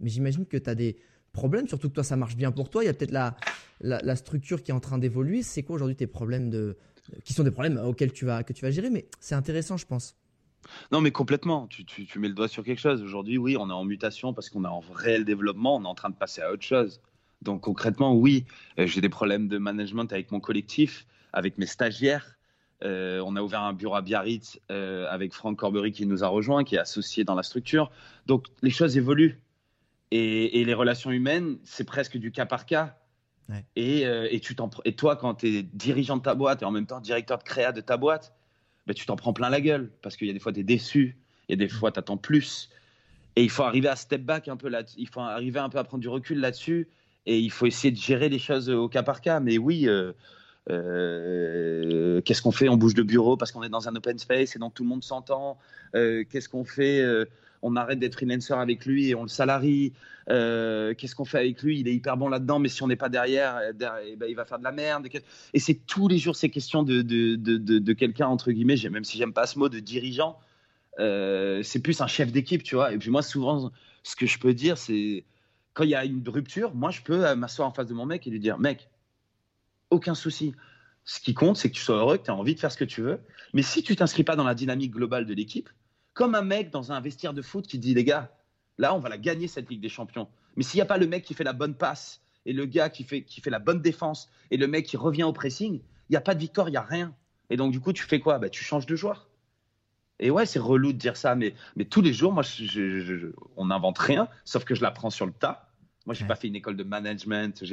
A: mais j'imagine que tu as des problèmes, surtout que toi, ça marche bien pour toi. Il y a peut-être la, la, structure qui est en train d'évoluer. C'est quoi aujourd'hui tes problèmes de, qui sont des problèmes auxquels tu vas, que tu vas gérer? Mais c'est intéressant, je pense.
B: Non, mais complètement. Tu, tu, mets le doigt sur quelque chose. Aujourd'hui, oui, on est en mutation parce qu'on est en réel développement. On est en train de passer à autre chose. Donc, concrètement, oui, euh, j'ai des problèmes de management avec mon collectif, avec mes stagiaires. Euh, on a ouvert un bureau à Biarritz euh, avec Franck Corbery qui nous a rejoint, qui est associé dans la structure. Donc les choses évoluent. Et, les relations humaines, c'est presque du cas par cas. Et, tu et toi, quand tu es dirigeant de ta boîte et en même temps directeur de créa de ta boîte, ben, tu t'en prends plein la gueule parce qu'il y a des fois, tu es déçu, il y a des fois, tu attends plus. Et il faut arriver à step back un peu là il faut arriver un peu à prendre du recul là-dessus et il faut essayer de gérer les choses au cas par cas. Mais oui, euh, euh, qu'est-ce qu'on fait? On bouge de bureau parce qu'on est dans un open space et donc tout le monde s'entend. Euh, qu'est-ce qu'on fait On arrête d'être freelancer avec lui et on le salarie. qu'est-ce qu'on fait avec lui? Il est hyper bon là-dedans, mais si on n'est pas derrière, eh ben, il va faire de la merde. Et c'est tous les jours ces questions de, de, de, de quelqu'un, entre guillemets, même si j'aime pas ce mot, de dirigeant. c'est plus un chef d'équipe, tu vois. Et puis moi, souvent, ce que je peux dire, c'est quand il y a une rupture, moi, je peux euh, m'asseoir en face de mon mec et lui dire, mec, aucun souci. Ce qui compte, c'est que tu sois heureux, que tu as envie de faire ce que tu veux. Mais si tu t'inscris pas dans la dynamique globale de l'équipe, comme un mec dans un vestiaire de foot qui dit, les gars, là, on va la gagner cette Ligue des Champions. Mais s'il n'y a pas le mec qui fait la bonne passe et le gars qui fait, qui fait la bonne défense et le mec qui revient au pressing, il n'y a pas de victoire, il n'y a rien. Et donc, du coup, tu fais quoi? Bah, Tu changes de joueur. Et ouais, c'est relou de dire ça, mais, mais tous les jours, moi, on n'invente rien, sauf que je l'apprends sur le tas. Moi, j'ai n'ai pas fait une école de management.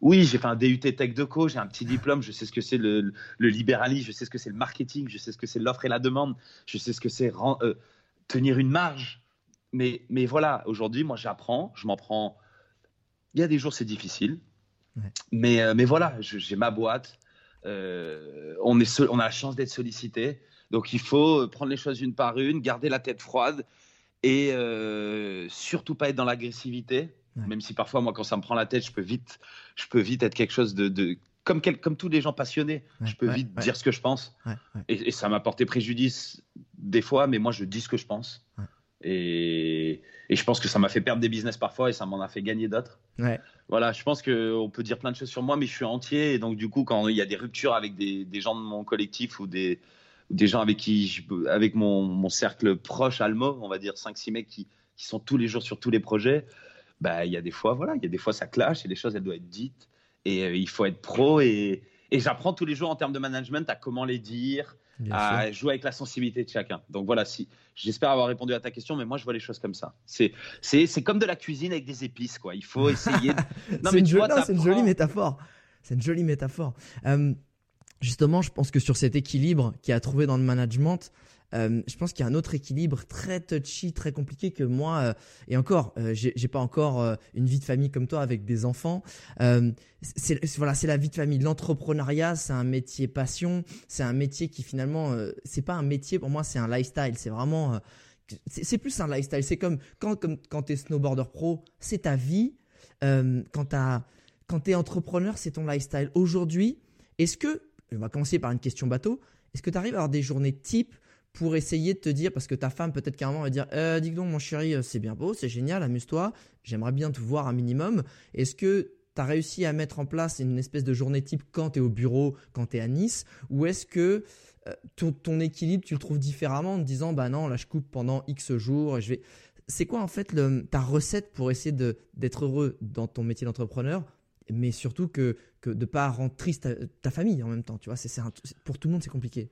B: Oui, j'ai fait un DUT Tech de Co, j'ai un petit diplôme, je sais ce que c'est le, libéralisme, je sais ce que c'est le marketing, je sais ce que c'est l'offre et la demande, je sais ce que c'est euh, tenir une marge. Mais, mais voilà, aujourd'hui, moi, j'apprends, je m'en prends. Il y a des jours, c'est difficile. Mais, euh, mais voilà, j'ai ma boîte. Euh, on, est on a la chance d'être sollicité. Donc il faut prendre les choses une par une, garder la tête froide et surtout pas être dans l'agressivité. Même si parfois, moi, quand ça me prend la tête, je peux vite, je peux vite être quelque chose de, comme, comme tous les gens passionnés. je peux vite dire ce que je pense. Et, ça m'a porté préjudice des fois, mais moi, je dis ce que je pense. Et, et, je pense que ça m'a fait perdre des business parfois et ça m'en a fait gagner d'autres. Voilà, je pense qu'on peut dire plein de choses sur moi, mais je suis entier. Et donc, du coup, quand il y a des ruptures avec des, des gens de mon collectif ou des, des gens avec qui, je, avec mon, mon, cercle proche Almo, on va dire 5-6 mecs qui, qui, sont tous les jours sur tous les projets, bah, il y a des fois, voilà, il y a des fois ça clash et les choses, elles doivent être dites et euh, il faut être pro et, et j'apprends tous les jours en termes de management à comment les dire, à jouer avec la sensibilité de chacun. Donc voilà, si j'espère avoir répondu à ta question, mais moi je vois les choses comme ça. C'est c'est comme de la cuisine avec des épices, quoi. Il faut essayer.
A: c'est une, une, jolie métaphore. C'est une jolie métaphore. Euh, justement, je pense que sur cet équilibre qui a trouvé dans le management, euh, je pense qu'il y a un autre équilibre très touchy, très compliqué que moi. Euh, et encore, euh, j'ai pas encore euh, une vie de famille comme toi avec des enfants. c'est voilà, la vie de famille. L'entrepreneuriat, c'est un métier passion. C'est un métier qui finalement, c'est pas un métier pour moi, c'est un lifestyle. C'est vraiment, c'est plus un lifestyle. C'est comme quand, comme quand t'es snowboarder pro, c'est ta vie. quand t'as, quand t'es entrepreneur, c'est ton lifestyle. Aujourd'hui, est-ce que on va commencer par une question bateau. Est-ce que tu arrives à avoir des journées type pour essayer de te dire, parce que ta femme peut-être qu'à un moment va dire, euh, dis donc mon chéri, euh, c'est bien beau, c'est génial, amuse-toi, j'aimerais bien te voir un minimum. Est-ce que tu as réussi à mettre en place une espèce de journée type quand tu es au bureau, quand tu es à Nice, ou est-ce que euh, ton, équilibre, tu le trouves différemment en te disant, bah non, là je coupe pendant X jours, je vais... C'est quoi en fait ta recette pour essayer d'être heureux dans ton métier d'entrepreneur mais surtout que, que de ne pas rendre triste ta, famille en même temps. Tu vois, pour tout le monde, c'est compliqué.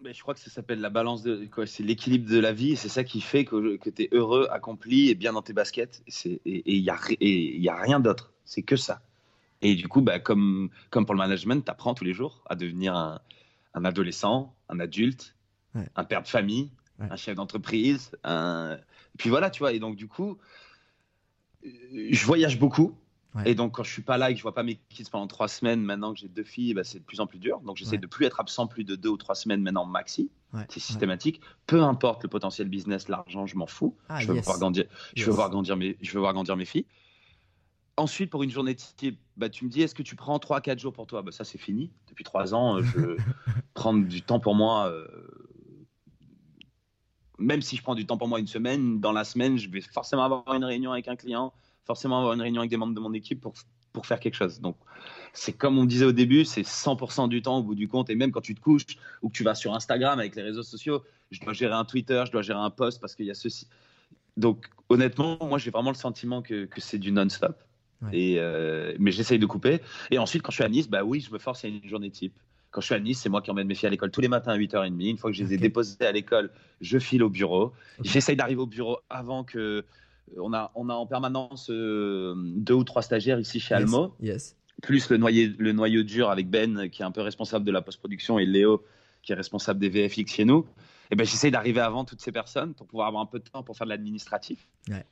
B: Mais je crois que ça s'appelle la balance de quoi, c'est l'équilibre de la vie. C'est ça qui fait que, que tu es heureux, accompli et bien dans tes baskets. Et il n'y a, y a rien d'autre. C'est que ça. Et du coup, bah, comme, comme pour le management, tu apprends tous les jours à devenir un, un adolescent, un adulte, un père de famille, un chef d'entreprise. Un... Et puis voilà, tu vois. Et donc, du coup, je voyage beaucoup. Et donc, quand je suis pas là et que je vois pas mes kids pendant trois semaines, maintenant que j'ai deux filles, bah, c'est de plus en plus dur. Donc, j'essaie de plus être absent plus de deux ou trois semaines maintenant maxi. c'est systématique. Peu importe le potentiel business, l'argent, je m'en fous. Ah, je, veux voir grandir, je, veux voir grandir mes, je veux voir grandir mes filles. Ensuite, pour une journée type, bah, tu me dis, est-ce que tu prends 3-4 jours pour toi? Bah, Ça, c'est fini. Depuis trois ans, je prends du temps pour moi. Euh, même si je prends du temps pour moi une semaine, dans la semaine, je vais forcément avoir une réunion avec un client forcément avoir une réunion avec des membres de mon équipe pour, pour faire quelque chose. Donc, c'est comme on disait au début, c'est 100% du temps au bout du compte. Et même quand tu te couches ou que tu vas sur Instagram avec les réseaux sociaux, je dois gérer un Twitter, je dois gérer un post parce qu'il y a ceci. Donc, honnêtement, moi, j'ai vraiment le sentiment que, que c'est du non-stop. Et euh, mais j'essaye de couper. Et ensuite, quand je suis à Nice, bah oui, je me force à une journée type. Quand je suis à Nice, c'est moi qui emmène mes filles à l'école tous les matins à 8h30. Une fois que je les ai déposées à l'école, je file au bureau. J'essaye d'arriver au bureau avant que. Euh, on a, on a en permanence euh, deux ou trois stagiaires ici chez Almo.
A: Yes.
B: Plus le, noyau, le noyau dur avec Ben, qui est un peu responsable de la post-production, et Léo, qui est responsable des VFX chez nous. Et ben, j'essaye d'arriver avant toutes ces personnes pour pouvoir avoir un peu de temps pour faire de l'administratif.
A: Ouais.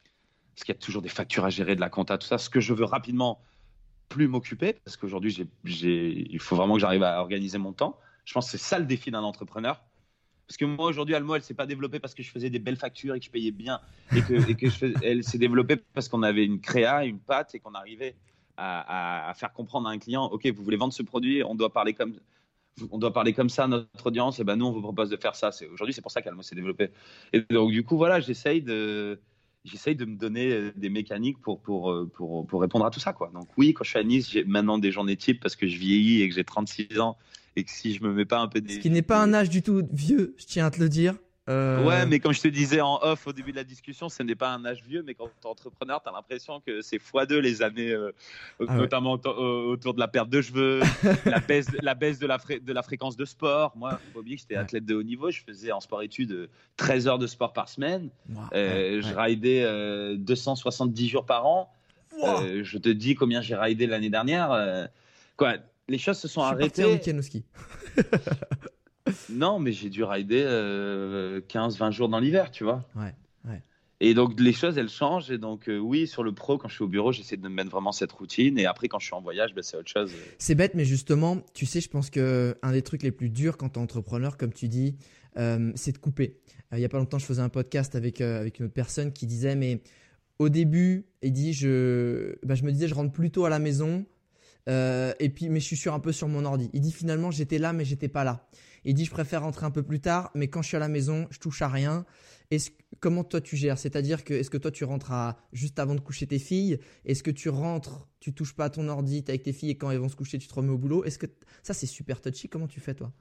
B: Parce qu'il y a toujours des factures à gérer, de la compta, tout ça. Ce que je veux rapidement plus m'occuper parce qu'aujourd'hui, il faut vraiment que j'arrive à organiser mon temps. Je pense que c'est ça le défi d'un entrepreneur. Parce que moi, aujourd'hui, Almo, elle s'est pas développée parce que je faisais des belles factures et que je payais bien. Et que, elle s'est développée parce qu'on avait une créa, une pâte et qu'on arrivait à, faire comprendre à un client Ok, vous voulez vendre ce produit, on doit parler comme. On doit parler comme ça à notre audience, et ben nous on vous propose de faire ça. Aujourd'hui, c'est pour ça qu'Almo s'est développé. Et donc, du coup, voilà, j'essaye de, j'essaye de me donner euh, des mécaniques pour, pour, euh, pour, pour, répondre à tout ça. Quoi. Donc oui, quand je suis à Nice, j'ai maintenant des journées types parce que je vieillis et que j'ai 36 ans et que si je me mets pas un peu des...
A: Ce qui n'est pas un âge du tout vieux, je tiens à te le dire.
B: Euh, ouais, mais comme je te disais en off au début de la discussion, ce n'est pas un âge vieux, mais quand tu es entrepreneur, tu as l'impression que c'est x2 les années, euh, ah notamment autour de la perte de cheveux, la baisse, la baisse de, la de la fréquence de sport. Moi, faut oublier que j'étais athlète de haut niveau, je faisais en sport-études 13 heures de sport par semaine, euh, je raidais 270 jours par an. je te dis combien j'ai raidé l'année dernière. quoi, les choses se sont je arrêtées.
A: Week-end au ski.
B: non, mais j'ai dû rider 15-20 euh, jours dans l'hiver, tu vois.
A: Ouais, ouais.
B: Et donc les choses, elles changent. Et donc euh, oui, sur le pro, quand je suis au bureau, j'essaie de me mettre vraiment cette routine. Et après, quand je suis en voyage, ben, c'est autre chose.
A: C'est bête, mais justement, tu sais, je pense que un des trucs les plus durs quand tu es entrepreneur, comme tu dis, euh, c'est de couper. il y a pas longtemps, je faisais un podcast avec, avec une autre personne qui disait, mais au début, il dit, je, ben, je me disais, je rentre plus tôt à la maison. Et puis, mais je suis sur un peu sur mon ordi. Il dit finalement, j'étais là, mais j'étais pas là. Il dit je préfère rentrer un peu plus tard, mais quand je suis à la maison, je touche à rien. Est-ce, comment toi tu gères? C'est-à-dire que est-ce que toi tu rentres à, juste avant de coucher tes filles? Est-ce que tu rentres, tu touches pas à ton ordi, es avec tes filles et quand elles vont se coucher, tu te remets au boulot? Est-ce que ça c'est super touchy? Comment tu fais toi?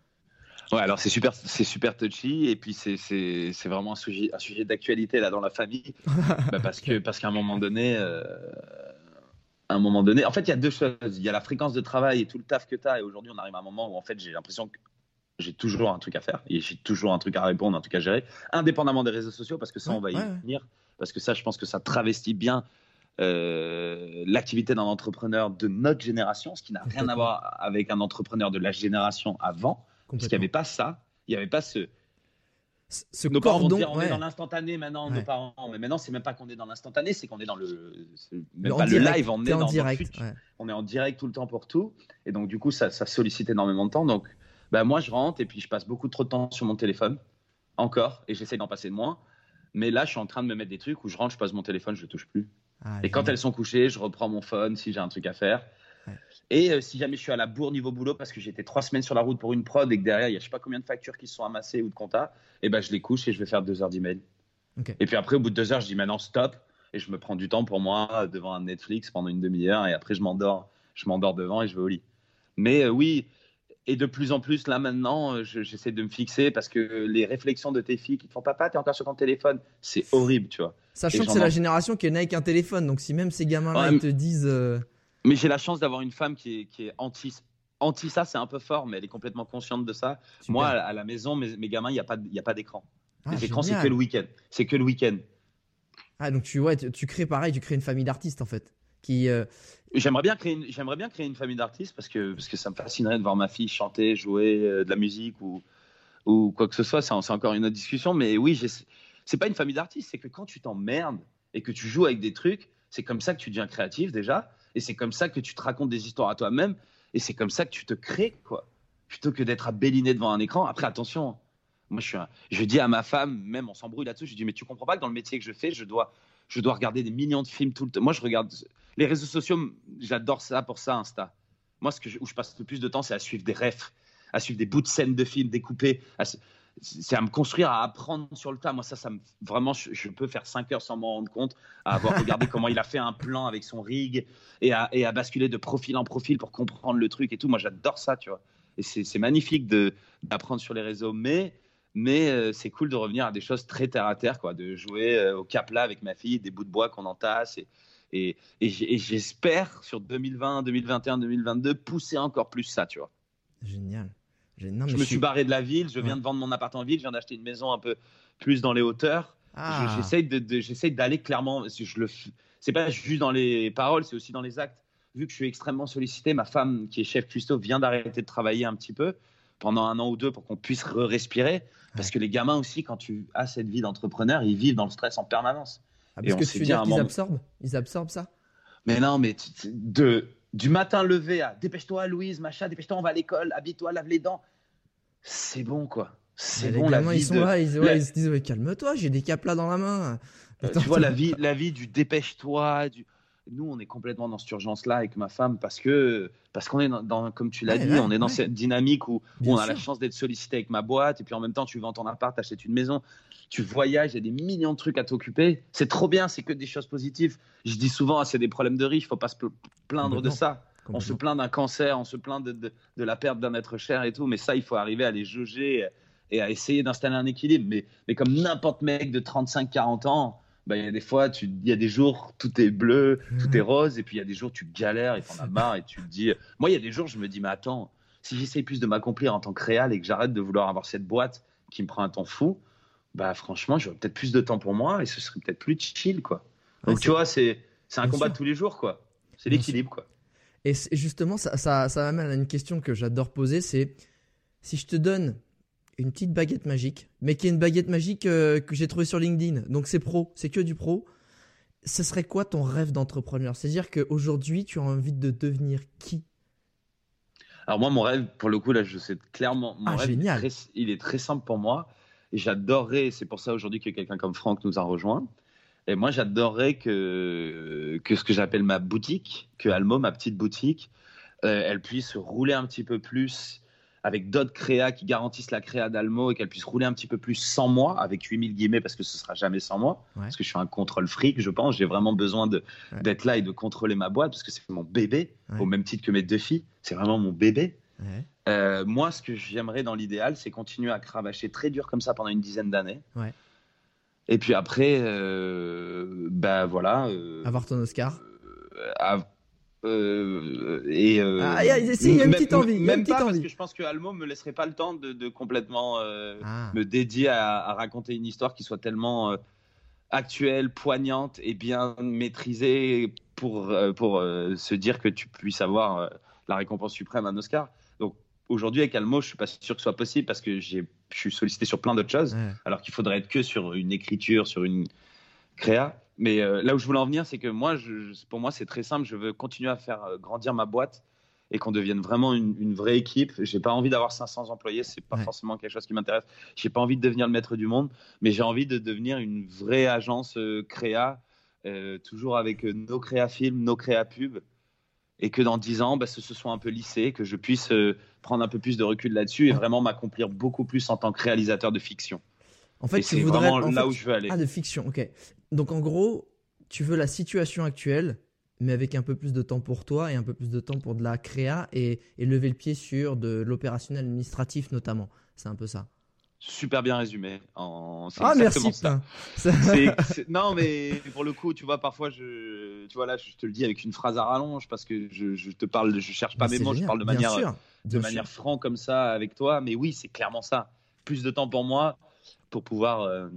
B: Ouais, alors c'est super, c'est super touchy et puis c'est, c'est, c'est vraiment un sujet, un sujet d'actualité là dans la famille, bah, parce que parce qu'à un moment donné, euh, à un moment donné, en fait il y a deux choses, il y a la fréquence de travail et tout le taf que tu as et aujourd'hui on arrive à un moment où en fait j'ai l'impression que j'ai toujours un truc à faire. Et j'ai toujours un truc à répondre, un truc à gérer, indépendamment des réseaux sociaux, parce que ça, on va y venir. Parce que ça, je pense que ça travestit bien euh, l'activité d'un entrepreneur de notre génération, ce qui n'a rien à voir avec un entrepreneur de la génération avant, parce qu'il n'y avait pas ça, il n'y avait pas ce.
A: Ce nos cordon,
B: on est dans l'instantané maintenant, nos parents, mais maintenant c'est même pas qu'on est dans l'instantané, c'est qu'on est dans le,
A: même pas le
B: live, on est
A: en
B: dans
A: direct,
B: on est en direct tout le temps pour tout, et donc du coup ça, ça sollicite énormément de temps, donc bah, moi, je rentre et puis je passe beaucoup trop de temps sur mon téléphone, encore, et j'essaie d'en passer de moins. Mais là, je suis en train de me mettre des trucs où je rentre, je pose mon téléphone, je ne touche plus. Ah, et quand elles sont couchées, je reprends mon phone si j'ai un truc à faire. Et euh, si jamais je suis à la bourre niveau boulot parce que j'étais trois semaines sur la route pour une prod et que derrière, il y a je sais pas combien de factures qui se sont amassées ou de compta, et ben je les couche et je vais faire deux heures d'email. Et puis après, au bout de deux heures, je dis maintenant stop et je me prends du temps pour moi devant un Netflix pendant une demi-heure et après je m'endors, je m'endors devant et je vais au lit. Mais euh, oui, et de plus en plus, là maintenant, euh, j'essaie de me fixer parce que les réflexions de tes filles qui te font papa, t'es encore sur ton téléphone, c'est horrible, tu vois.
A: Sachant que c'est la génération qui est née avec un téléphone, donc si même ces gamins-là ils te disent. Euh,
B: mais j'ai la chance d'avoir une femme qui est, qui est anti. Anti ça, c'est un peu fort, mais elle est complètement consciente de ça. Moi, à la maison, mes, mes gamins, il n'y a pas, a pas d'écran. Ah, L'écran, c'est que le week-end. C'est que le week-end.
A: Ah, donc tu, ouais, tu crées pareil, tu crées une famille d'artistes en fait. Qui, euh,
B: J'aimerais bien créer une, j'aimerais bien créer une famille d'artistes parce que parce que ça me fascinerait de voir ma fille chanter, jouer euh, de la musique ou ou quoi que ce soit. C'est, encore une autre discussion, mais oui, c'est pas une famille d'artistes. C'est que quand tu t'emmerdes et que tu joues avec des trucs, c'est comme ça que tu deviens créatif déjà, et c'est comme ça que tu te racontes des histoires à toi-même, et c'est comme ça que tu te crées quoi. Plutôt que d'être à béliner devant un écran. Après, attention. Moi, je je dis à ma femme, même on s'embrouille là-dessus, je dis mais tu comprends pas que dans le métier que je fais, je dois je dois regarder des millions de films tout le temps. Moi, je regarde les réseaux sociaux, j'adore ça pour ça, Insta. Moi, ce où je passe le plus de temps, c'est à suivre des refs, à suivre des bouts de scènes de films découpés. C'est à me construire, à apprendre sur le tas. Moi, ça, ça me, vraiment, je, peux faire 5 heures sans m'en rendre compte, à avoir regardé comment il a fait un plan avec son rig et à, et à basculer de profil en profil pour comprendre le truc et tout. Moi, j'adore ça, tu vois. Et c'est magnifique d'apprendre sur les réseaux. Mais mais euh, c'est cool de revenir à des choses très terre à terre, quoi, de jouer euh, au cap là avec ma fille, des bouts de bois qu'on entasse et, et, et, j'espère sur 2020, 2021, 2022 pousser encore plus ça, tu vois.
A: Génial.
B: Je me suis... barré de la ville, je viens de vendre mon appart en ville, je viens d'acheter une maison un peu plus dans les hauteurs. Ah. J'essaye de, d'aller clairement. Je le, c'est pas juste dans les paroles, c'est aussi dans les actes. Vu que je suis extrêmement sollicité, ma femme qui est chef cuistot vient d'arrêter de travailler un petit peu pendant un an ou deux pour qu'on puisse respirer. Parce que les gamins aussi, quand tu as cette vie d'entrepreneur, ils vivent dans le stress en permanence.
A: Ah, parce que tu veux dire qu'ils absorbent? Ils absorbent ça?
B: Mais non, mais de, du matin levé à dépêche-toi, Louise, machin, dépêche-toi, on va à l'école, habille-toi, lave les dents. C'est bon, quoi. C'est bon,
A: la
B: vie
A: ils sont là, ils, se disent calme-toi, j'ai des caplas dans la main.
B: Euh, tu vois, la vie, la vie du dépêche-toi, du nous, on est complètement dans cette urgence-là avec ma femme parce que, parce qu'on est dans, comme tu l'as dit, on est dans cette dynamique où, on a la chance d'être sollicité avec ma boîte et puis en même temps, tu vends ton appart, achètes une maison, tu voyages, il y a des millions de trucs à t'occuper. C'est trop bien, c'est que des choses positives. Je dis souvent, ah, c'est des problèmes de riches, il faut pas se plaindre de ça. On se plaint d'un cancer, on se plaint de, de, la perte d'un être cher et tout, mais ça, il faut arriver à les jauger et à essayer d'installer un équilibre. Mais, mais comme n'importe mec de 35-40 ans, bah, il y a des fois, il y a des jours, tout est bleu, tout est rose, et puis il y a des jours, tu galères et t'en as marre, et tu te dis. Moi, il y a des jours, je me dis, mais attends, si j'essaye plus de m'accomplir en tant que réal et que j'arrête de vouloir avoir cette boîte qui me prend un temps fou, bah franchement, j'aurais peut-être plus de temps pour moi et ce serait peut-être plus chill, quoi. Donc, tu vois, c'est un combat de tous les jours, quoi. C'est l'équilibre, quoi.
A: Et justement, ça, ça, ça m'amène à une question que j'adore poser, c'est si je te donne une petite baguette magique, mais qui est une baguette magique euh, que j'ai trouvée sur LinkedIn. Donc c'est pro, c'est que du pro. Ce serait quoi ton rêve d'entrepreneur? C'est-à-dire qu'aujourd'hui, tu as envie de devenir qui?
B: Alors moi, mon rêve, pour le coup, là, je sais clairement, mon
A: ah,
B: rêve,
A: génial.
B: Il, est très, simple pour moi. Et j'adorerais, c'est pour ça aujourd'hui que quelqu'un comme Franck nous a rejoint. Et moi, j'adorerais que, que ce que j'appelle ma boutique, que Almo, ma petite boutique, euh, elle puisse rouler un petit peu plus avec d'autres créas qui garantissent la créa d'Almo et qu'elle puisse rouler un petit peu plus sans moi, avec 8000 guillemets, parce que ce sera jamais sans moi, parce que je suis un contrôle fric, je pense. J'ai vraiment besoin d'être là et de contrôler ma boîte, parce que c'est mon bébé, au même titre que mes deux filles. C'est vraiment mon bébé. Euh, moi, ce que j'aimerais dans l'idéal, c'est continuer à cravacher très dur comme ça pendant une dizaine d'années. Et puis après, euh, ben voilà. Euh,
A: Avoir ton Oscar.
B: Euh, et euh,
A: ah, il y a, une petite envie.
B: Même
A: pas
B: parce que je pense que Almo me laisserait pas le temps de, complètement ah. me dédier à, raconter une histoire qui soit tellement actuelle, poignante et bien maîtrisée pour, pour se dire que tu puisses avoir la récompense suprême, un Oscar. Aujourd'hui avec Almo, je suis pas sûr que ce soit possible parce que je suis sollicité sur plein d'autres choses, alors qu'il faudrait être que sur une écriture, sur une créa. Mais euh, là où je voulais en venir, c'est que moi, je, pour moi, c'est très simple. Je veux continuer à faire euh, grandir ma boîte et qu'on devienne vraiment une, vraie équipe. J'ai pas envie d'avoir 500 employés, c'est pas forcément quelque chose qui m'intéresse. J'ai pas envie de devenir le maître du monde, mais j'ai envie de devenir une vraie agence euh, créa, toujours avec nos créa films, nos créa pubs, et que dans 10 ans, bah, ce, soit un peu lissé, que je puisse prendre un peu plus de recul là-dessus et vraiment m'accomplir beaucoup plus en tant que réalisateur de fiction.
A: En fait,
B: c'est vraiment là où je veux aller.
A: Ah, de fiction, ok. Donc en gros, tu veux la situation actuelle, mais avec un peu plus de temps pour toi et un peu plus de temps pour de la créa et, lever le pied sur de l'opérationnel administratif notamment. C'est un peu ça.
B: Super bien résumé.
A: En... Ah merci. Ça.
B: Non mais pour le coup, tu vois, parfois je, tu vois là, je te le dis avec une phrase à rallonge parce que je, te parle, je cherche pas mes mots, je parle de manière, de manière franc comme ça avec toi. Mais oui, c'est clairement ça. Plus de temps pour moi, pour pouvoir euh,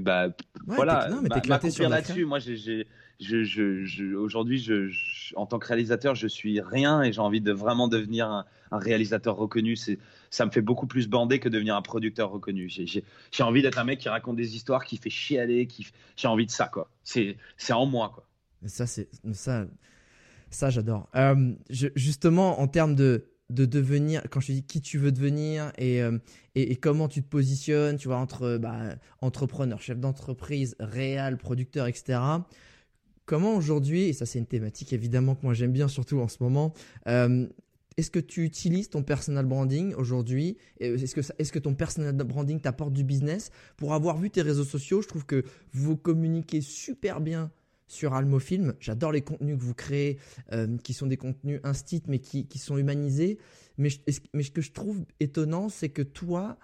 B: bah, voilà
A: mais
B: là-dessus. Moi, j'ai, aujourd'hui, en tant que réalisateur, je suis rien et j'ai envie de vraiment devenir un, réalisateur reconnu. Ça me fait beaucoup plus bander que devenir un producteur reconnu. J'ai, envie d'être un mec qui raconte des histoires, qui fait chialer, j'ai envie de ça, quoi. C'est, en moi, quoi.
A: Ça, j'adore. Euh, justement, en termes de de devenir, quand je dis qui tu veux devenir euh, et, et, comment tu te positionnes, tu vois, entre bah, entrepreneur, chef d'entreprise, réel, producteur, etc. Comment aujourd'hui, et ça c'est une thématique évidemment que moi j'aime bien, surtout en ce moment, euh, est-ce que tu utilises ton personal branding aujourd'hui? Est-ce que, ton personal branding t'apporte du business? Pour avoir vu tes réseaux sociaux, je trouve que vous communiquez super bien sur Almofilm. J'adore les contenus que vous créez, euh, qui sont des contenus instit, mais qui, sont humanisés. Mais ce que je trouve étonnant, c'est que toi,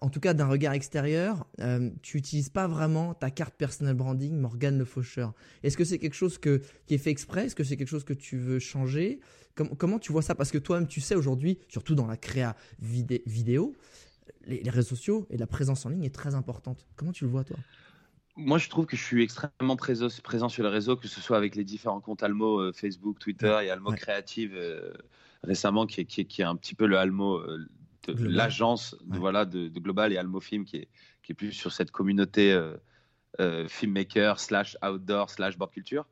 A: en tout cas d'un regard extérieur, euh, tu n'utilises pas vraiment ta carte personal branding Morgan Le Faucheur. Est-ce que c'est quelque chose que, qui est fait exprès? Est-ce que c'est quelque chose que tu veux changer? Comment tu vois ça? Parce que toi-même, tu sais aujourd'hui, surtout dans la créa vidéo, les, réseaux sociaux et la présence en ligne est très importante. Comment tu le vois, toi?
B: Moi, je trouve que je suis extrêmement présent, sur le réseau, que ce soit avec les différents comptes Almo, euh, Facebook, Twitter et Almo Créative euh, récemment, qui est, qui, est, un petit peu le Almo l'agence de, voilà, de, Global et Almo Film, qui est, qui est plus sur cette communauté filmmaker, slash outdoor, slash board culture.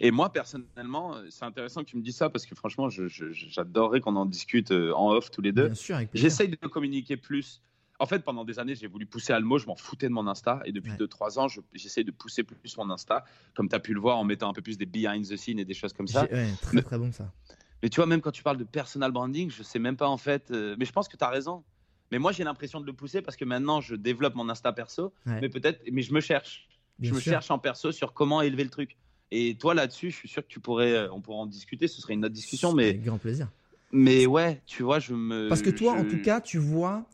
B: Et moi, personnellement, c'est intéressant que tu me dises ça parce que franchement, j'adorerais qu'on en discute en off tous les deux. J'essaye de communiquer plus en fait, pendant des années, j'ai voulu pousser Almo, je m'en foutais de mon Insta. Et depuis 2-3 ans, j'essaie de pousser plus mon Insta, comme tu as pu le voir en mettant un peu plus des behind the scenes et des choses comme ça.
A: Ouais, très très bon ça.
B: Mais tu vois, même quand tu parles de personal branding, je sais même pas en fait. Euh, mais je pense que tu as raison. Mais moi, j'ai l'impression de le pousser parce que maintenant, je développe mon Insta perso. Mais peut-être, mais je me cherche. je me cherche en perso sur comment élever le truc. Et toi, là-dessus, je suis sûr que tu pourrais, euh, on pourrait en discuter. Ce serait une autre discussion. Mais
A: avec grand plaisir.
B: Mais ouais, tu vois, je me.
A: Parce que toi, en tout cas, tu vois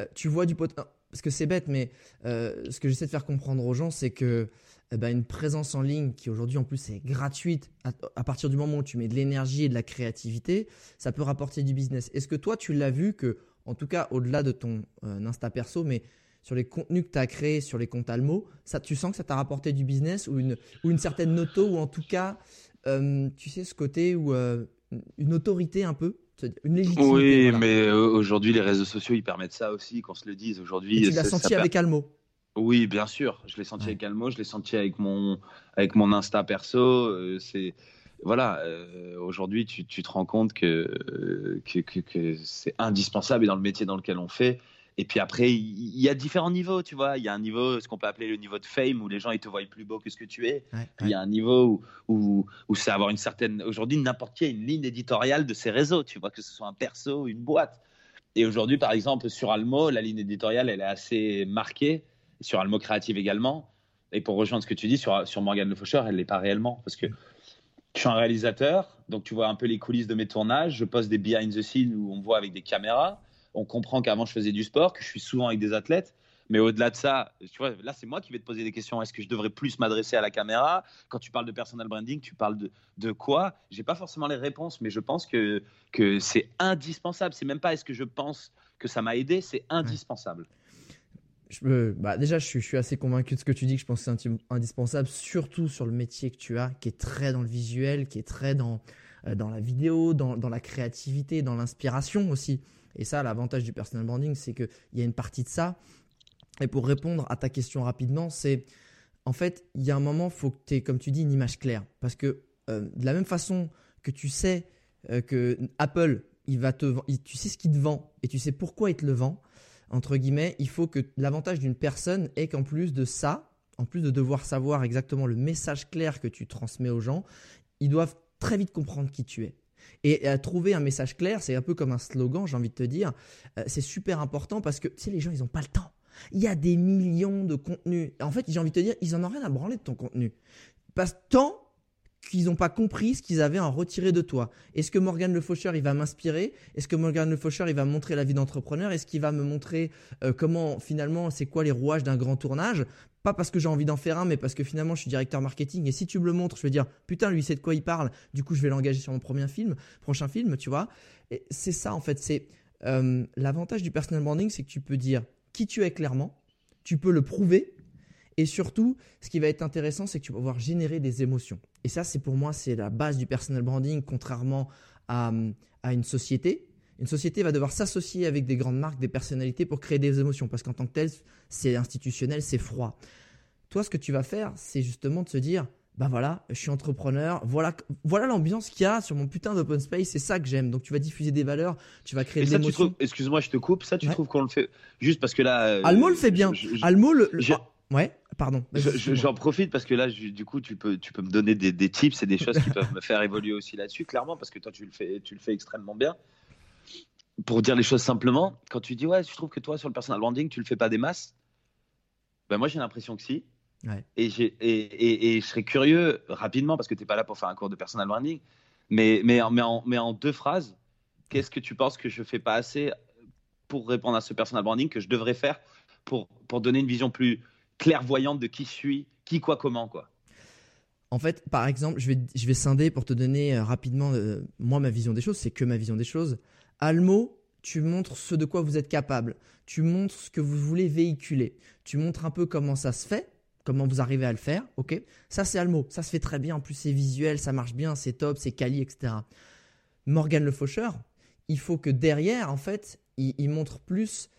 A: euh, tu vois du potentiel. Parce que c'est bête, mais euh, ce que j'essaie de faire comprendre aux gens, c'est que eh ben, une présence en ligne qui aujourd'hui en plus est gratuite, à, partir du moment où tu mets de l'énergie et de la créativité, ça peut rapporter du business. Est-ce que toi, tu l'as vu que, en tout cas, au-delà de ton euh, Insta perso, mais sur les contenus que tu as créés sur les comptes Almo, ça, tu sens que ça t'a rapporté du business ou une, ou une certaine noto ou en tout cas, tu sais, ce côté ou une autorité un peu une légitimité.
B: Oui, mais euh, aujourd'hui, les réseaux sociaux, ils permettent ça aussi, qu'on se le dise. Aujourd'hui,
A: tu l'as senti avec Almo
B: Oui, bien sûr. Je l'ai senti avec Almo, je l'ai senti avec mon, avec mon Insta perso. Euh, c'est voilà, euh, aujourd'hui, tu, tu, te rends compte que, que, que c'est indispensable et dans le métier dans lequel on fait, et puis après, il y a différents niveaux, tu vois. Il y a un niveau, ce qu'on peut appeler le niveau de fame, où les gens ils te voient plus beau que ce que tu es. il y a un niveau où, où, c'est avoir une certaine. Aujourd'hui, n'importe qui a une ligne éditoriale de ses réseaux, tu vois, que ce soit un perso ou une boîte. Et aujourd'hui, par exemple, sur Almo, la ligne éditoriale, elle est assez marquée. Sur Almo Créative également. Et pour rejoindre ce que tu dis, sur, sur Morgan Le Faucheur, elle l'est pas réellement. Parce que je suis un réalisateur, donc tu vois un peu les coulisses de mes tournages. Je poste des behind the scenes où on voit avec des caméras on comprend qu'avant je faisais du sport, que je suis souvent avec des athlètes. Mais au-delà de ça, tu vois, là, c'est moi qui vais te poser des questions. Est-ce que je devrais plus m'adresser à la caméra? Quand tu parles de personal branding, tu parles de, de quoi? J'ai pas forcément les réponses, mais je pense que, que c'est indispensable. C'est même pas est-ce que je pense que ça m'a aidé, c'est indispensable.
A: Bah déjà, je suis, assez convaincu de ce que tu dis, que je pense que c'est indispensable, surtout sur le métier que tu as, qui est très dans le visuel, qui est très dans, euh, la vidéo, dans, dans la créativité, dans l'inspiration aussi. Et ça, l'avantage du personal branding, c'est qu'il y a une partie de ça. Et pour répondre à ta question rapidement, c'est en fait, il y a un moment, il faut que tu aies, comme tu dis, une image claire. Parce que euh, de la même façon que tu sais euh, que Apple, il va te, tu sais ce qu'il te vend et tu sais pourquoi il te le vend, entre guillemets, il faut que l'avantage d'une personne est qu'en plus de ça, en plus de devoir savoir exactement le message clair que tu transmets aux gens, ils doivent très vite comprendre qui tu es. Et euh, trouver un message clair, c'est un peu comme un slogan, j'ai envie de te dire. Euh, c'est super important parce que, tu sais, les gens, ils n'ont pas le temps. Il y a des millions de contenus. En fait, j'ai envie de te dire, ils n'en ont rien à branler de ton contenu. Parce tant qu'ils n'ont pas compris ce qu'ils avaient à en retirer de toi. Est-ce que Morgan Le Faucheur, il va m'inspirer? Est-ce que Morgan Le Faucheur, va montrer la vie d'entrepreneur? Est-ce qu'il va me montrer euh, comment, finalement, c'est quoi les rouages d'un grand tournage? Pas parce que j'ai envie d'en faire un, mais parce que finalement je suis directeur marketing et si tu me le montres, je vais dire putain lui c'est de quoi il parle. Du coup je vais l'engager sur mon premier film, prochain film, tu vois. Et c'est ça en fait, c'est euh, l'avantage du personal branding, c'est que tu peux dire qui tu es clairement, tu peux le prouver et surtout ce qui va être intéressant, c'est que tu vas pouvoir générer des émotions. Et ça c'est pour moi c'est la base du personal branding, contrairement à, à une société une société va devoir s'associer avec des grandes marques, des personnalités pour créer des émotions, parce qu'en tant que tel, c'est institutionnel, c'est froid. Toi, ce que tu vas faire, c'est justement de se dire, ben voilà, je suis entrepreneur, voilà, voilà l'ambiance qu'il y a sur mon putain d'open space, c'est ça que j'aime. Donc tu vas diffuser des valeurs, tu vas créer des émotions.
B: Excuse-moi, je te coupe. Ça, tu trouves qu'on le fait juste parce que là.
A: Euh, Almo le fait bien. Almo le. Ouais, pardon.
B: J'en profite parce que là, du coup, tu peux, tu peux me donner des, des tips et des choses qui peuvent me faire évoluer aussi là-dessus, clairement, parce que toi, tu le fais, tu le fais extrêmement bien pour dire les choses simplement, quand tu dis ouais, je trouve que toi sur le personal branding, tu le fais pas des masses, ben moi j'ai l'impression que si. Et, et, et, je serais curieux rapidement parce que tu n'es pas là pour faire un cours de personal branding, mais, mais, mais, en, mais en deux phrases, qu'est-ce que tu penses que je fais pas assez pour répondre à ce personal branding que je devrais faire pour, pour donner une vision plus clairvoyante de qui je suis, qui, quoi, comment, quoi.
A: En fait, par exemple, je vais, je vais scinder pour te donner euh, rapidement, euh, moi, ma vision des choses, c'est que ma vision des choses. Almo, tu montres ce de quoi vous êtes capable. Tu montres ce que vous voulez véhiculer. Tu montres un peu comment ça se fait, comment vous arrivez à le faire, ok? Ça, c'est Almo. Ça se fait très bien. En plus, c'est visuel, ça marche bien, c'est top, c'est quali, etc. Morgan Le Faucheur, il faut que derrière, en fait, il, montre plus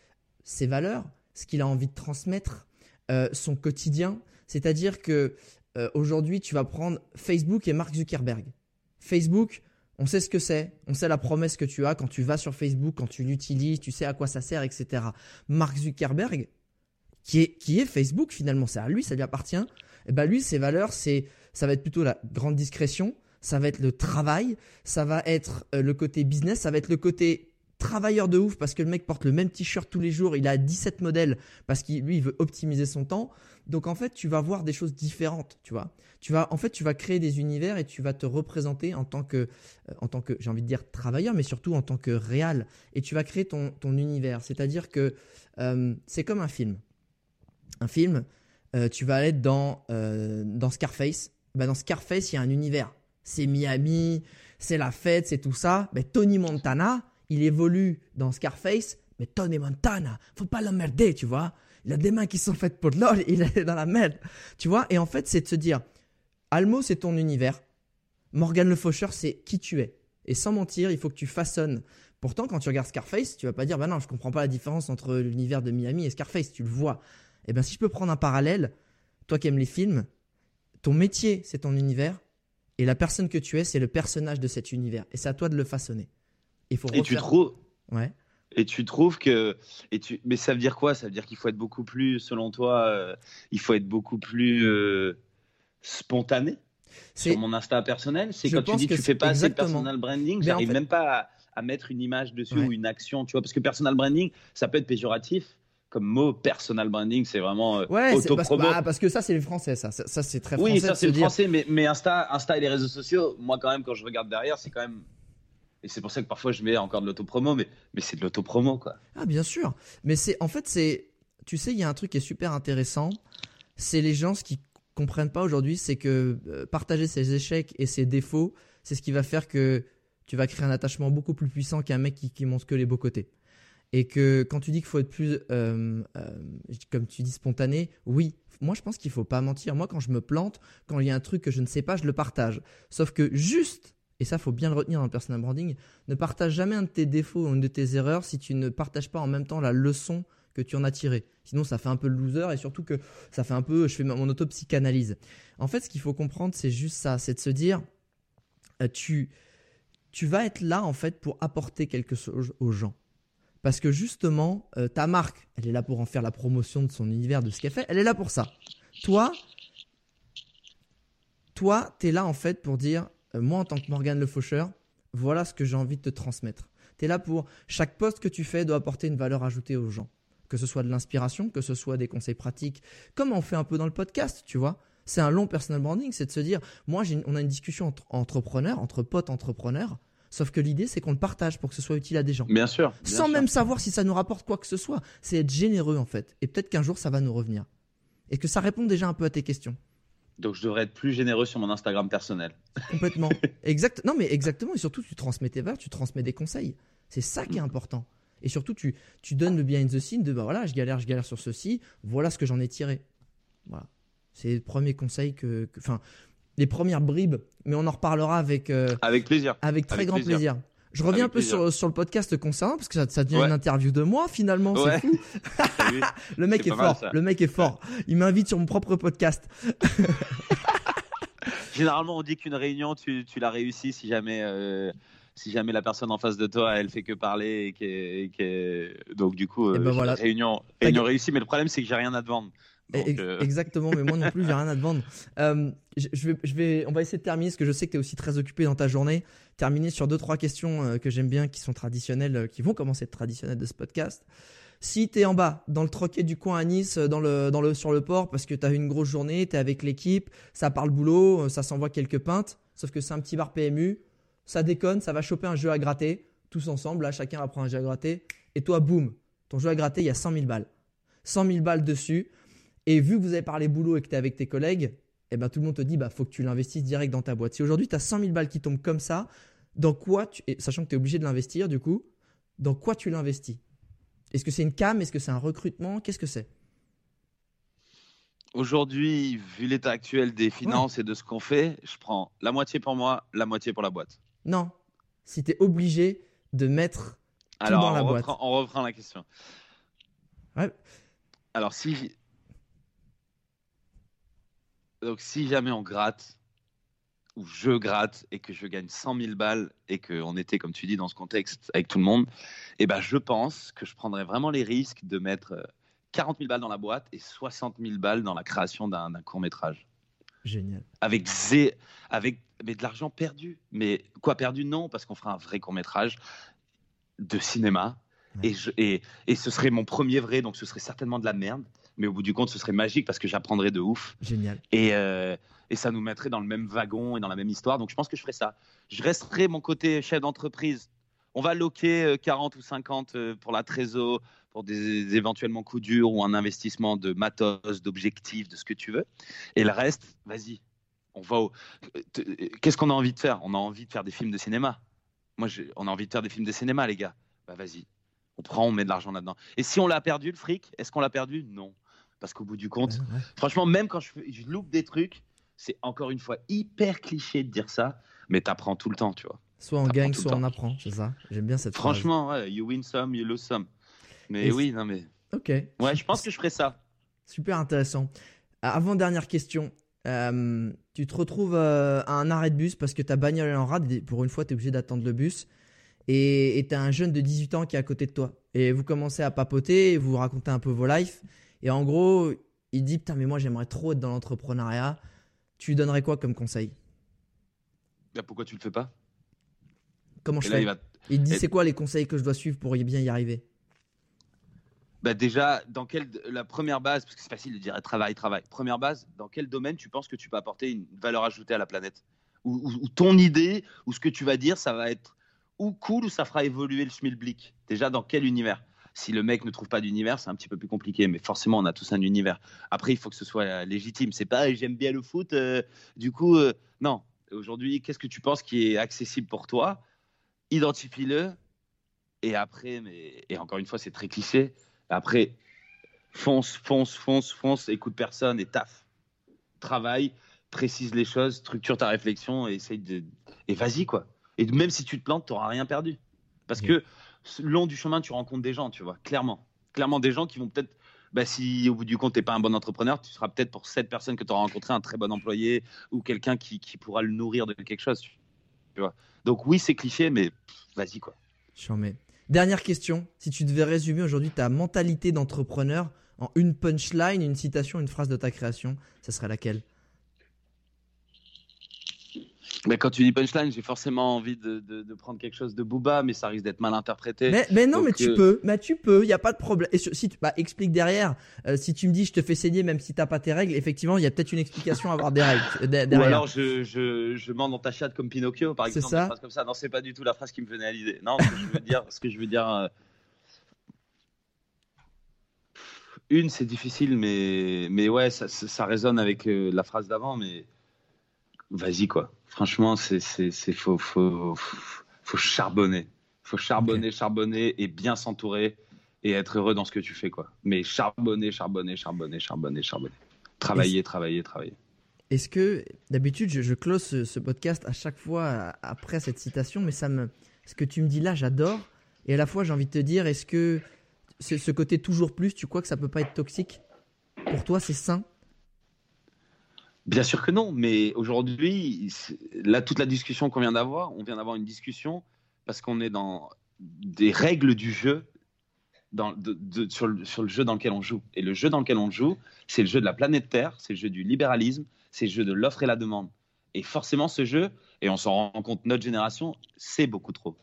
A: ses valeurs, ce qu'il a envie de transmettre, euh, son quotidien. C'est-à-dire que euh, aujourd'hui, tu vas prendre Facebook et Mark Zuckerberg. Facebook, on sait ce que c'est, on sait la promesse que tu as quand tu vas sur Facebook, quand tu l'utilises, tu sais à quoi ça sert, etc. Mark Zuckerberg, qui est, qui est Facebook finalement, c'est à lui, ça lui appartient. Et eh ben lui, ses valeurs, c'est, ça va être plutôt la grande discrétion, ça va être le travail, ça va être euh, le côté business, ça va être le côté travailleur de ouf parce que le mec porte le même t-shirt tous les jours, il a 17 modèles parce qu'il lui il veut optimiser son temps. Donc en fait, tu vas voir des choses différentes, tu vois. Tu vas en fait, tu vas créer des univers et tu vas te représenter en tant que euh, en tant que j'ai envie de dire travailleur mais surtout en tant que réel et tu vas créer ton ton univers, c'est-à-dire que euh, c'est comme un film. Un film, euh, tu vas aller dans dans Scarface, bah dans Scarface, il y a un univers. C'est Miami, c'est la fête, c'est tout ça. Mais Tony Montana, il évolue dans Scarface, mais Tony Montana, faut pas l'emmerder, tu vois. Il a des mains qui sont faites pour de l'or, il est dans la merde, tu vois. Et en fait, c'est de se dire, Almo, c'est ton univers. Morgan Le Faucheur, c'est qui tu es. Et sans mentir, il faut que tu façonnes. Pourtant, quand tu regardes Scarface, tu vas pas dire, bah non, je comprends pas la différence entre l'univers de Miami et Scarface, tu le vois. Eh bien, si je peux prendre un parallèle, toi qui aimes les films, ton métier, c'est ton univers, et la personne que tu es, c'est le personnage de cet univers. Et c'est à toi de le façonner.
B: Faut et tu trouves.
A: Ouais.
B: Et tu trouves que. Et tu... Mais ça veut dire quoi? Ça veut dire qu'il faut être beaucoup plus, selon toi, euh, il faut être beaucoup plus euh, spontané? Sur mon Insta personnel. C'est quand tu dis que tu fais pas assez de personal branding, j'arrive même pas à, mettre une image dessus ou une action, tu vois, parce que personal branding, ça peut être péjoratif comme mot personal branding, c'est vraiment euh,
A: ouais, parce, bah, parce, que ça c'est les français, ça, ça, c'est très français.
B: Oui, ça c'est le français, mais, mais Insta, Insta et les réseaux sociaux, moi quand même quand je regarde derrière, c'est quand même et c'est pour ça que parfois je mets encore de l'autopromo, mais, mais c'est de l'autopromo, quoi.
A: Ah, bien sûr. Mais c'est, en fait, c'est, tu sais, il y a un truc qui est super intéressant. C'est les gens, ce qui comprennent pas aujourd'hui, c'est que euh, partager ses échecs et ses défauts, c'est ce qui va faire que tu vas créer un attachement beaucoup plus puissant qu'un mec qui, qui montre que les beaux côtés. Et que quand tu dis qu'il faut être plus, euh, euh, comme tu dis, spontané, oui, moi je pense qu'il faut pas mentir. Moi, quand je me plante, quand il y a un truc que je ne sais pas, je le partage. Sauf que juste et ça faut bien le retenir dans le personal branding, ne partage jamais un de tes défauts ou une de tes erreurs si tu ne partages pas en même temps la leçon que tu en as tirée. Sinon ça fait un peu le loser et surtout que ça fait un peu je fais mon auto-psychanalyse. En fait ce qu'il faut comprendre c'est juste ça, c'est de se dire euh, tu tu vas être là en fait pour apporter quelque chose aux gens. Parce que justement, euh, ta marque, elle est là pour en faire la promotion de son univers, de ce qu'elle fait. Elle est là pour ça. Toi, toi, tu es là en fait pour dire moi en tant que Morgan le faucheur, voilà ce que j'ai envie de te transmettre. Tu es là pour chaque poste que tu fais doit apporter une valeur ajoutée aux gens. Que ce soit de l'inspiration, que ce soit des conseils pratiques, comme on fait un peu dans le podcast, tu vois. C'est un long personal branding, c'est de se dire, moi, on a une discussion entre entrepreneurs, entre potes entrepreneurs, Sauf que l'idée, c'est qu'on le partage pour que ce soit utile à des gens.
B: Bien sûr.
A: sans même savoir si ça nous rapporte quoi que ce soit. C'est être généreux, en fait. Et peut-être qu'un jour, ça va nous revenir. Et que ça répond déjà un peu à tes questions.
B: Donc je devrais être plus généreux sur mon Instagram personnel.
A: Complètement. exact. Non mais exactement. Et surtout, tu transmets tes valeurs, tu transmets des conseils. C'est ça qui est important. Et surtout, tu, tu donnes le behind the scene de bah voilà, je galère, je galère sur ceci. Voilà ce que j'en ai tiré. Voilà. C'est le premier conseil que, enfin, les premières bribes. Mais on en reparlera avec. Euh,
B: avec plaisir.
A: Avec très grand plaisir. Je reviens un peu sur, sur, le podcast concernant parce que ça, ça devient une interview de moi finalement, c'est fou. le mec est, fort, le mec est fort. Il m'invite sur mon propre podcast.
B: Généralement, on dit qu'une réunion, tu, tu l'as réussi si jamais, euh, si jamais la personne en face de toi, elle fait que parler et que, donc du coup, eh ben euh, réunion, réunion réussie. Mais le problème, c'est que j'ai rien à te vendre.
A: Euh, exactement, mais moi non plus, j'ai rien à te vendre. Euh, je, vais, je vais, on va essayer de terminer, parce que je sais que tu es aussi très occupé dans ta journée. Terminer sur deux, trois questions euh, que j'aime bien, qui sont traditionnelles, qui vont commencer être traditionnelles de ce podcast. Si tu es en bas, dans le troquet du coin à Nice, dans le, dans le, sur le port, parce que tu as une grosse journée, tu es avec l'équipe, ça parle boulot, ça s'envoie quelques pintes, sauf que c'est un petit bar PMU, ça déconne, ça va choper un jeu à gratter, tous ensemble, là, chacun va prendre un jeu à gratter, et toi, boum, Ton jeu à gratter, il y a 100 000 balles. 100 000 balles dessus. Et vu que vous avez parlé boulot et que tu es avec tes collègues, eh ben, tout le monde te dit bah faut que tu l'investisses direct dans ta boîte. Si aujourd'hui tu as 100 000 balles qui tombent comme ça, dans quoi tu, sachant que tu es obligé de l'investir du coup, dans quoi tu l'investis? Est-ce que c'est une cam? Est-ce que c'est un recrutement? Qu'est-ce que c'est?
B: Aujourd'hui, vu l'état actuel des finances et de ce qu'on fait, je prends la moitié pour moi, la moitié pour la boîte.
A: Non. Si tu es obligé de mettre tout dans la boîte.
B: on reprend la question.
A: Ouais.
B: Alors, si. Donc, si jamais on gratte, ou je gratte, et que je gagne 100 000 balles, et qu'on était, comme tu dis, dans ce contexte avec tout le monde, eh ben, je pense que je prendrais vraiment les risques de mettre 40 euh, 000 balles dans la boîte et 60 000 balles dans la création d'un court-métrage.
A: Génial.
B: Avec, avec mais de l'argent perdu. Mais quoi perdu? Non, parce qu'on fera un vrai court-métrage de cinéma. Et, je, et, et, ce serait mon premier vrai, donc ce serait certainement de la merde. Mais au bout du compte, ce serait magique parce que j'apprendrais de ouf.
A: Génial.
B: Et, euh, et ça nous mettrait dans le même wagon et dans la même histoire. Donc je pense que je ferais ça. Je resterai mon côté chef d'entreprise. On va loquer 40 euh, ou 50 euh, pour la trésor, pour des, éventuellement coups durs ou un investissement de matos, d'objectifs, de ce que tu veux. Et le reste, vas-y. On va au... Qu'est-ce qu'on a envie de faire? On a envie de faire des films de cinéma. Moi, on a envie de faire des films de cinéma, les gars. Bah vas-y, on prend, on met de l'argent là-dedans. Et si on l'a perdu, le fric, est-ce qu'on l'a perdu? Non. Parce qu'au bout du compte, franchement, même quand je, je, loupe des trucs, c'est encore une fois hyper cliché de dire ça, mais t'apprends tout le temps, tu vois.
A: Soit on gagne, soit on apprend, c'est ça J'aime bien cette
B: Franchement, ouais, you win some, you lose some. Mais oui, non mais.
A: Ok.
B: Ouais, je pense que je ferais ça.
A: Super intéressant. Avant dernière question, euh, tu te retrouves euh, à un arrêt de bus parce que ta bagnole est en rade. pour une fois, tu es obligé d'attendre le bus. Et tu as un jeune de 18 ans qui est à côté de toi. Et vous commencez à papoter, vous racontez un peu vos lives. Et en gros, il dit Putain, mais moi j'aimerais trop être dans l'entrepreneuriat. Tu lui donnerais quoi comme conseil?
B: Bah, Pourquoi tu le fais pas?
A: Comment je fais? il, il, dit C'est quoi les conseils que je dois suivre pour bien y arriver?
B: Bah déjà, dans quelle la première base, parce que c'est facile de dire travail, travail. Première base, dans quel domaine tu penses que tu peux apporter une valeur ajoutée à la planète? Ou, ton idée, ou ce que tu vas dire, ça va être ou cool ou ça fera évoluer le schmilblick. Déjà, dans quel univers? Si le mec ne trouve pas d'univers, c'est un petit peu plus compliqué, mais forcément, on a tous un univers. Après, il faut que ce soit légitime. C'est pas j'aime bien le foot, euh, du coup, euh, non. Aujourd'hui, qu'est-ce que tu penses qui est accessible pour toi? Identifie-le. Et après, mais, et encore une fois, c'est très cliché après, fonce, fonce, fonce, fonce, écoute personne et taf. Travaille, précise les choses, structure ta réflexion et essaye de. Et vas-y, quoi. Et même si tu te plantes, tu n'auras rien perdu. Parce que long du chemin, tu rencontres des gens, tu vois, clairement. Clairement, des gens qui vont peut-être. Bah, si au bout du compte, tu n'es pas un bon entrepreneur, tu seras peut-être pour cette personne que tu auras rencontré un très bon employé ou quelqu'un qui, qui, pourra le nourrir de quelque chose. Tu vois. Donc, oui, c'est cliché, mais vas-y, quoi.
A: J'en. Dernière question, si tu devais résumer aujourd'hui ta mentalité d'entrepreneur en une punchline, une citation, une phrase de ta création, ça serait laquelle?
B: Mais quand tu dis punchline, j'ai forcément envie de, prendre quelque chose de Booba, mais ça risque d'être mal interprété.
A: Mais, non, mais tu euh, peux, mais tu peux, il y a pas de problème. Et si tu, bah, explique derrière. Euh, si tu me dis je te fais saigner même si t'as pas tes règles, effectivement, il y a peut-être une explication à avoir des règles euh, derrière.
B: Ou alors je, je, je mens dans ta chatte comme Pinocchio, par exemple.
A: Ça.
B: comme ça. Non, c'est pas du tout la phrase qui me venait à l'idée. Non, ce que je veux dire, ce que je veux dire. Une, c'est difficile, mais mais ouais, ça, ça, résonne avec la phrase d'avant, mais vas-y quoi. Franchement, c'est c'est faut, faut faut charbonner, faut charbonner, charbonner et bien s'entourer et être heureux dans ce que tu fais quoi. Mais charbonner, charbonner, charbonner, charbonner, charbonner. Travailler, travailler, travailler.
A: Est-ce que d'habitude je, close ce, podcast à chaque fois après cette citation, mais ça me, ce que tu me dis là, j'adore. Et à la fois, j'ai envie de te dire, est-ce que ce côté toujours plus, tu crois que ça peut pas être toxique? Pour toi, c'est sain?
B: Bien sûr que non, mais aujourd'hui, là, toute la discussion qu'on vient d'avoir, on vient d'avoir une discussion parce qu'on est dans des règles du jeu sur, le, sur, le, jeu dans lequel on joue. Et le jeu dans lequel on joue, c'est le jeu de la planète Terre, c'est le jeu du libéralisme, c'est le jeu de l'offre et la demande. Et forcément, ce jeu, et on s'en rend compte, notre génération, c'est beaucoup trop.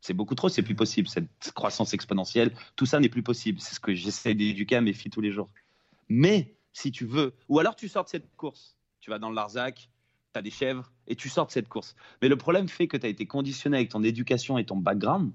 B: C'est beaucoup trop, c'est plus possible. Cette croissance exponentielle, tout ça n'est plus possible. C'est ce que j'essaie d'éduquer à mes filles tous les jours. Mais si tu veux, ou alors tu sors de cette course tu vas dans le Larzac, tu as des chèvres et tu sors de cette course. Mais le problème fait que tu as été conditionné avec ton éducation et ton background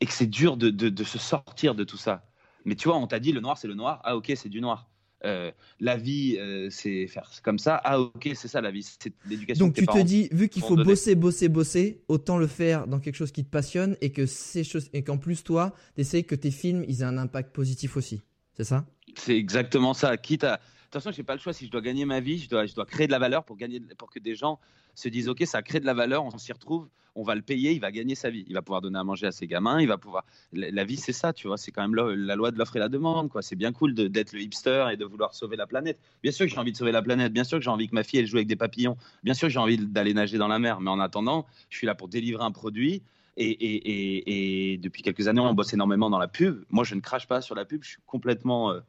B: et que c'est dur de, de, de, se sortir de tout ça. Mais tu vois, on t'a dit le noir, c'est le noir. Ah, ok, c'est du noir. Euh, la vie, euh, c'est faire comme ça. Ah, ok, c'est ça la vie. C'est l'éducation.
A: Donc tu te dis, vu qu'il faut bosser, bosser, bosser, autant le faire dans quelque chose qui te passionne et que ces choses et qu'en plus toi, t'essayes que tes films, ils aient un impact positif aussi. C'est ça?
B: C'est exactement ça. Quitte à toute façon, je n'ai pas le choix. Si je dois gagner ma vie, je dois, créer de la valeur pour, gagner, pour que des gens se disent Ok, ça crée de la valeur, on s'y retrouve, on va le payer, il va gagner sa vie. Il va pouvoir donner à manger à ses gamins, il va pouvoir. La, vie, c'est ça, tu vois. C'est quand même la, loi de l'offre et la demande, quoi. C'est bien cool d'être le hipster et de vouloir sauver la planète. Bien sûr que j'ai envie de sauver la planète, bien sûr que j'ai envie que ma fille, elle joue avec des papillons, bien sûr que j'ai envie d'aller nager dans la mer. Mais en attendant, je suis là pour délivrer un produit. Et, depuis quelques années, on bosse énormément dans la pub. Moi, je ne crache pas sur la pub. Je suis complètement euh,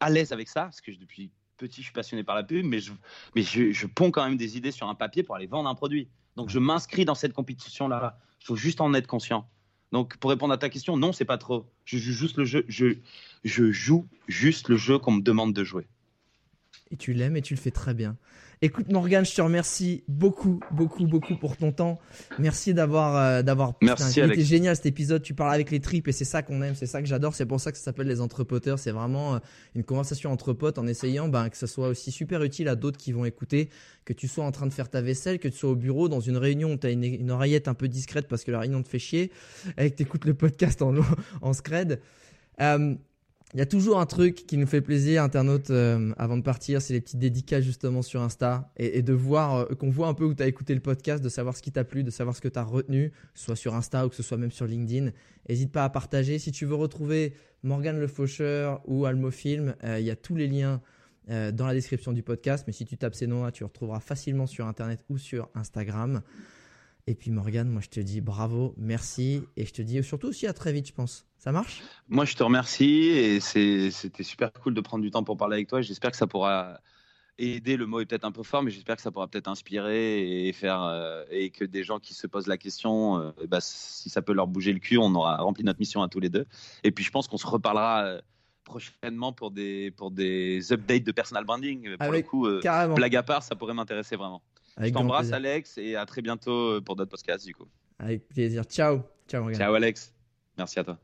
B: à l'aise avec ça, parce que depuis petit, je suis passionné par la pub, mais je, mais je, je ponds quand même des idées sur un papier pour aller vendre un produit. Donc je m'inscris dans cette compétition-là. Il faut juste en être conscient. Donc pour répondre à ta question, non, c'est pas trop. Je joue juste le jeu. Je, je joue juste le jeu qu'on me demande de jouer.
A: Et tu l'aimes et tu le fais très bien. Écoute Morgan, je te remercie beaucoup, beaucoup, beaucoup pour ton temps. Merci d'avoir, euh, d'avoir.
B: Merci.
A: C'était génial cet épisode. Tu parles avec les tripes et c'est ça qu'on aime, c'est ça que j'adore. C'est pour ça que ça s'appelle les entrepoteurs. C'est vraiment euh, une conversation entre potes en essayant ben, que ça soit aussi super utile à d'autres qui vont écouter. Que tu sois en train de faire ta vaisselle, que tu sois au bureau dans une réunion où tu as une, oreillette un peu discrète parce que la réunion te fait chier, et que tu écoutes le podcast en, en scred. Euh, il y a toujours un truc qui nous fait plaisir, internautes, euh, avant de partir, c'est les petites dédicaces justement sur Insta et, de voir, euh, qu'on voit un peu où tu as écouté le podcast, de savoir ce qui t'a plu, de savoir ce que tu as retenu, soit sur Insta ou que ce soit même sur LinkedIn. N'hésite pas à partager. Si tu veux retrouver Morgan Le Faucheur ou Almofilm, euh, il y a tous les liens dans la description du podcast. Mais si tu tapes ces noms-là, tu retrouveras facilement sur Internet ou sur Instagram. Et puis Morgan, moi je te dis bravo, merci et je te dis surtout aussi à très vite, je pense. Ça marche?
B: Moi, je te remercie et c'était super cool de prendre du temps pour parler avec toi. J'espère que ça pourra aider. Le mot est peut-être un peu fort, mais j'espère que ça pourra peut-être inspirer et faire euh, et que des gens qui se posent la question, euh, bah, si ça peut leur bouger le cul, on aura rempli notre mission à tous les deux. Et puis, je pense qu'on se reparlera. Euh, prochainement pour des, pour des updates de personal branding. Pour le coup, blague à part, ça pourrait m'intéresser vraiment. Je t'embrasse, Alex, et à très bientôt pour d'autres podcasts, du coup.
A: Avec plaisir. Ciao.
B: Ciao, Ciao, Alex. Merci à toi.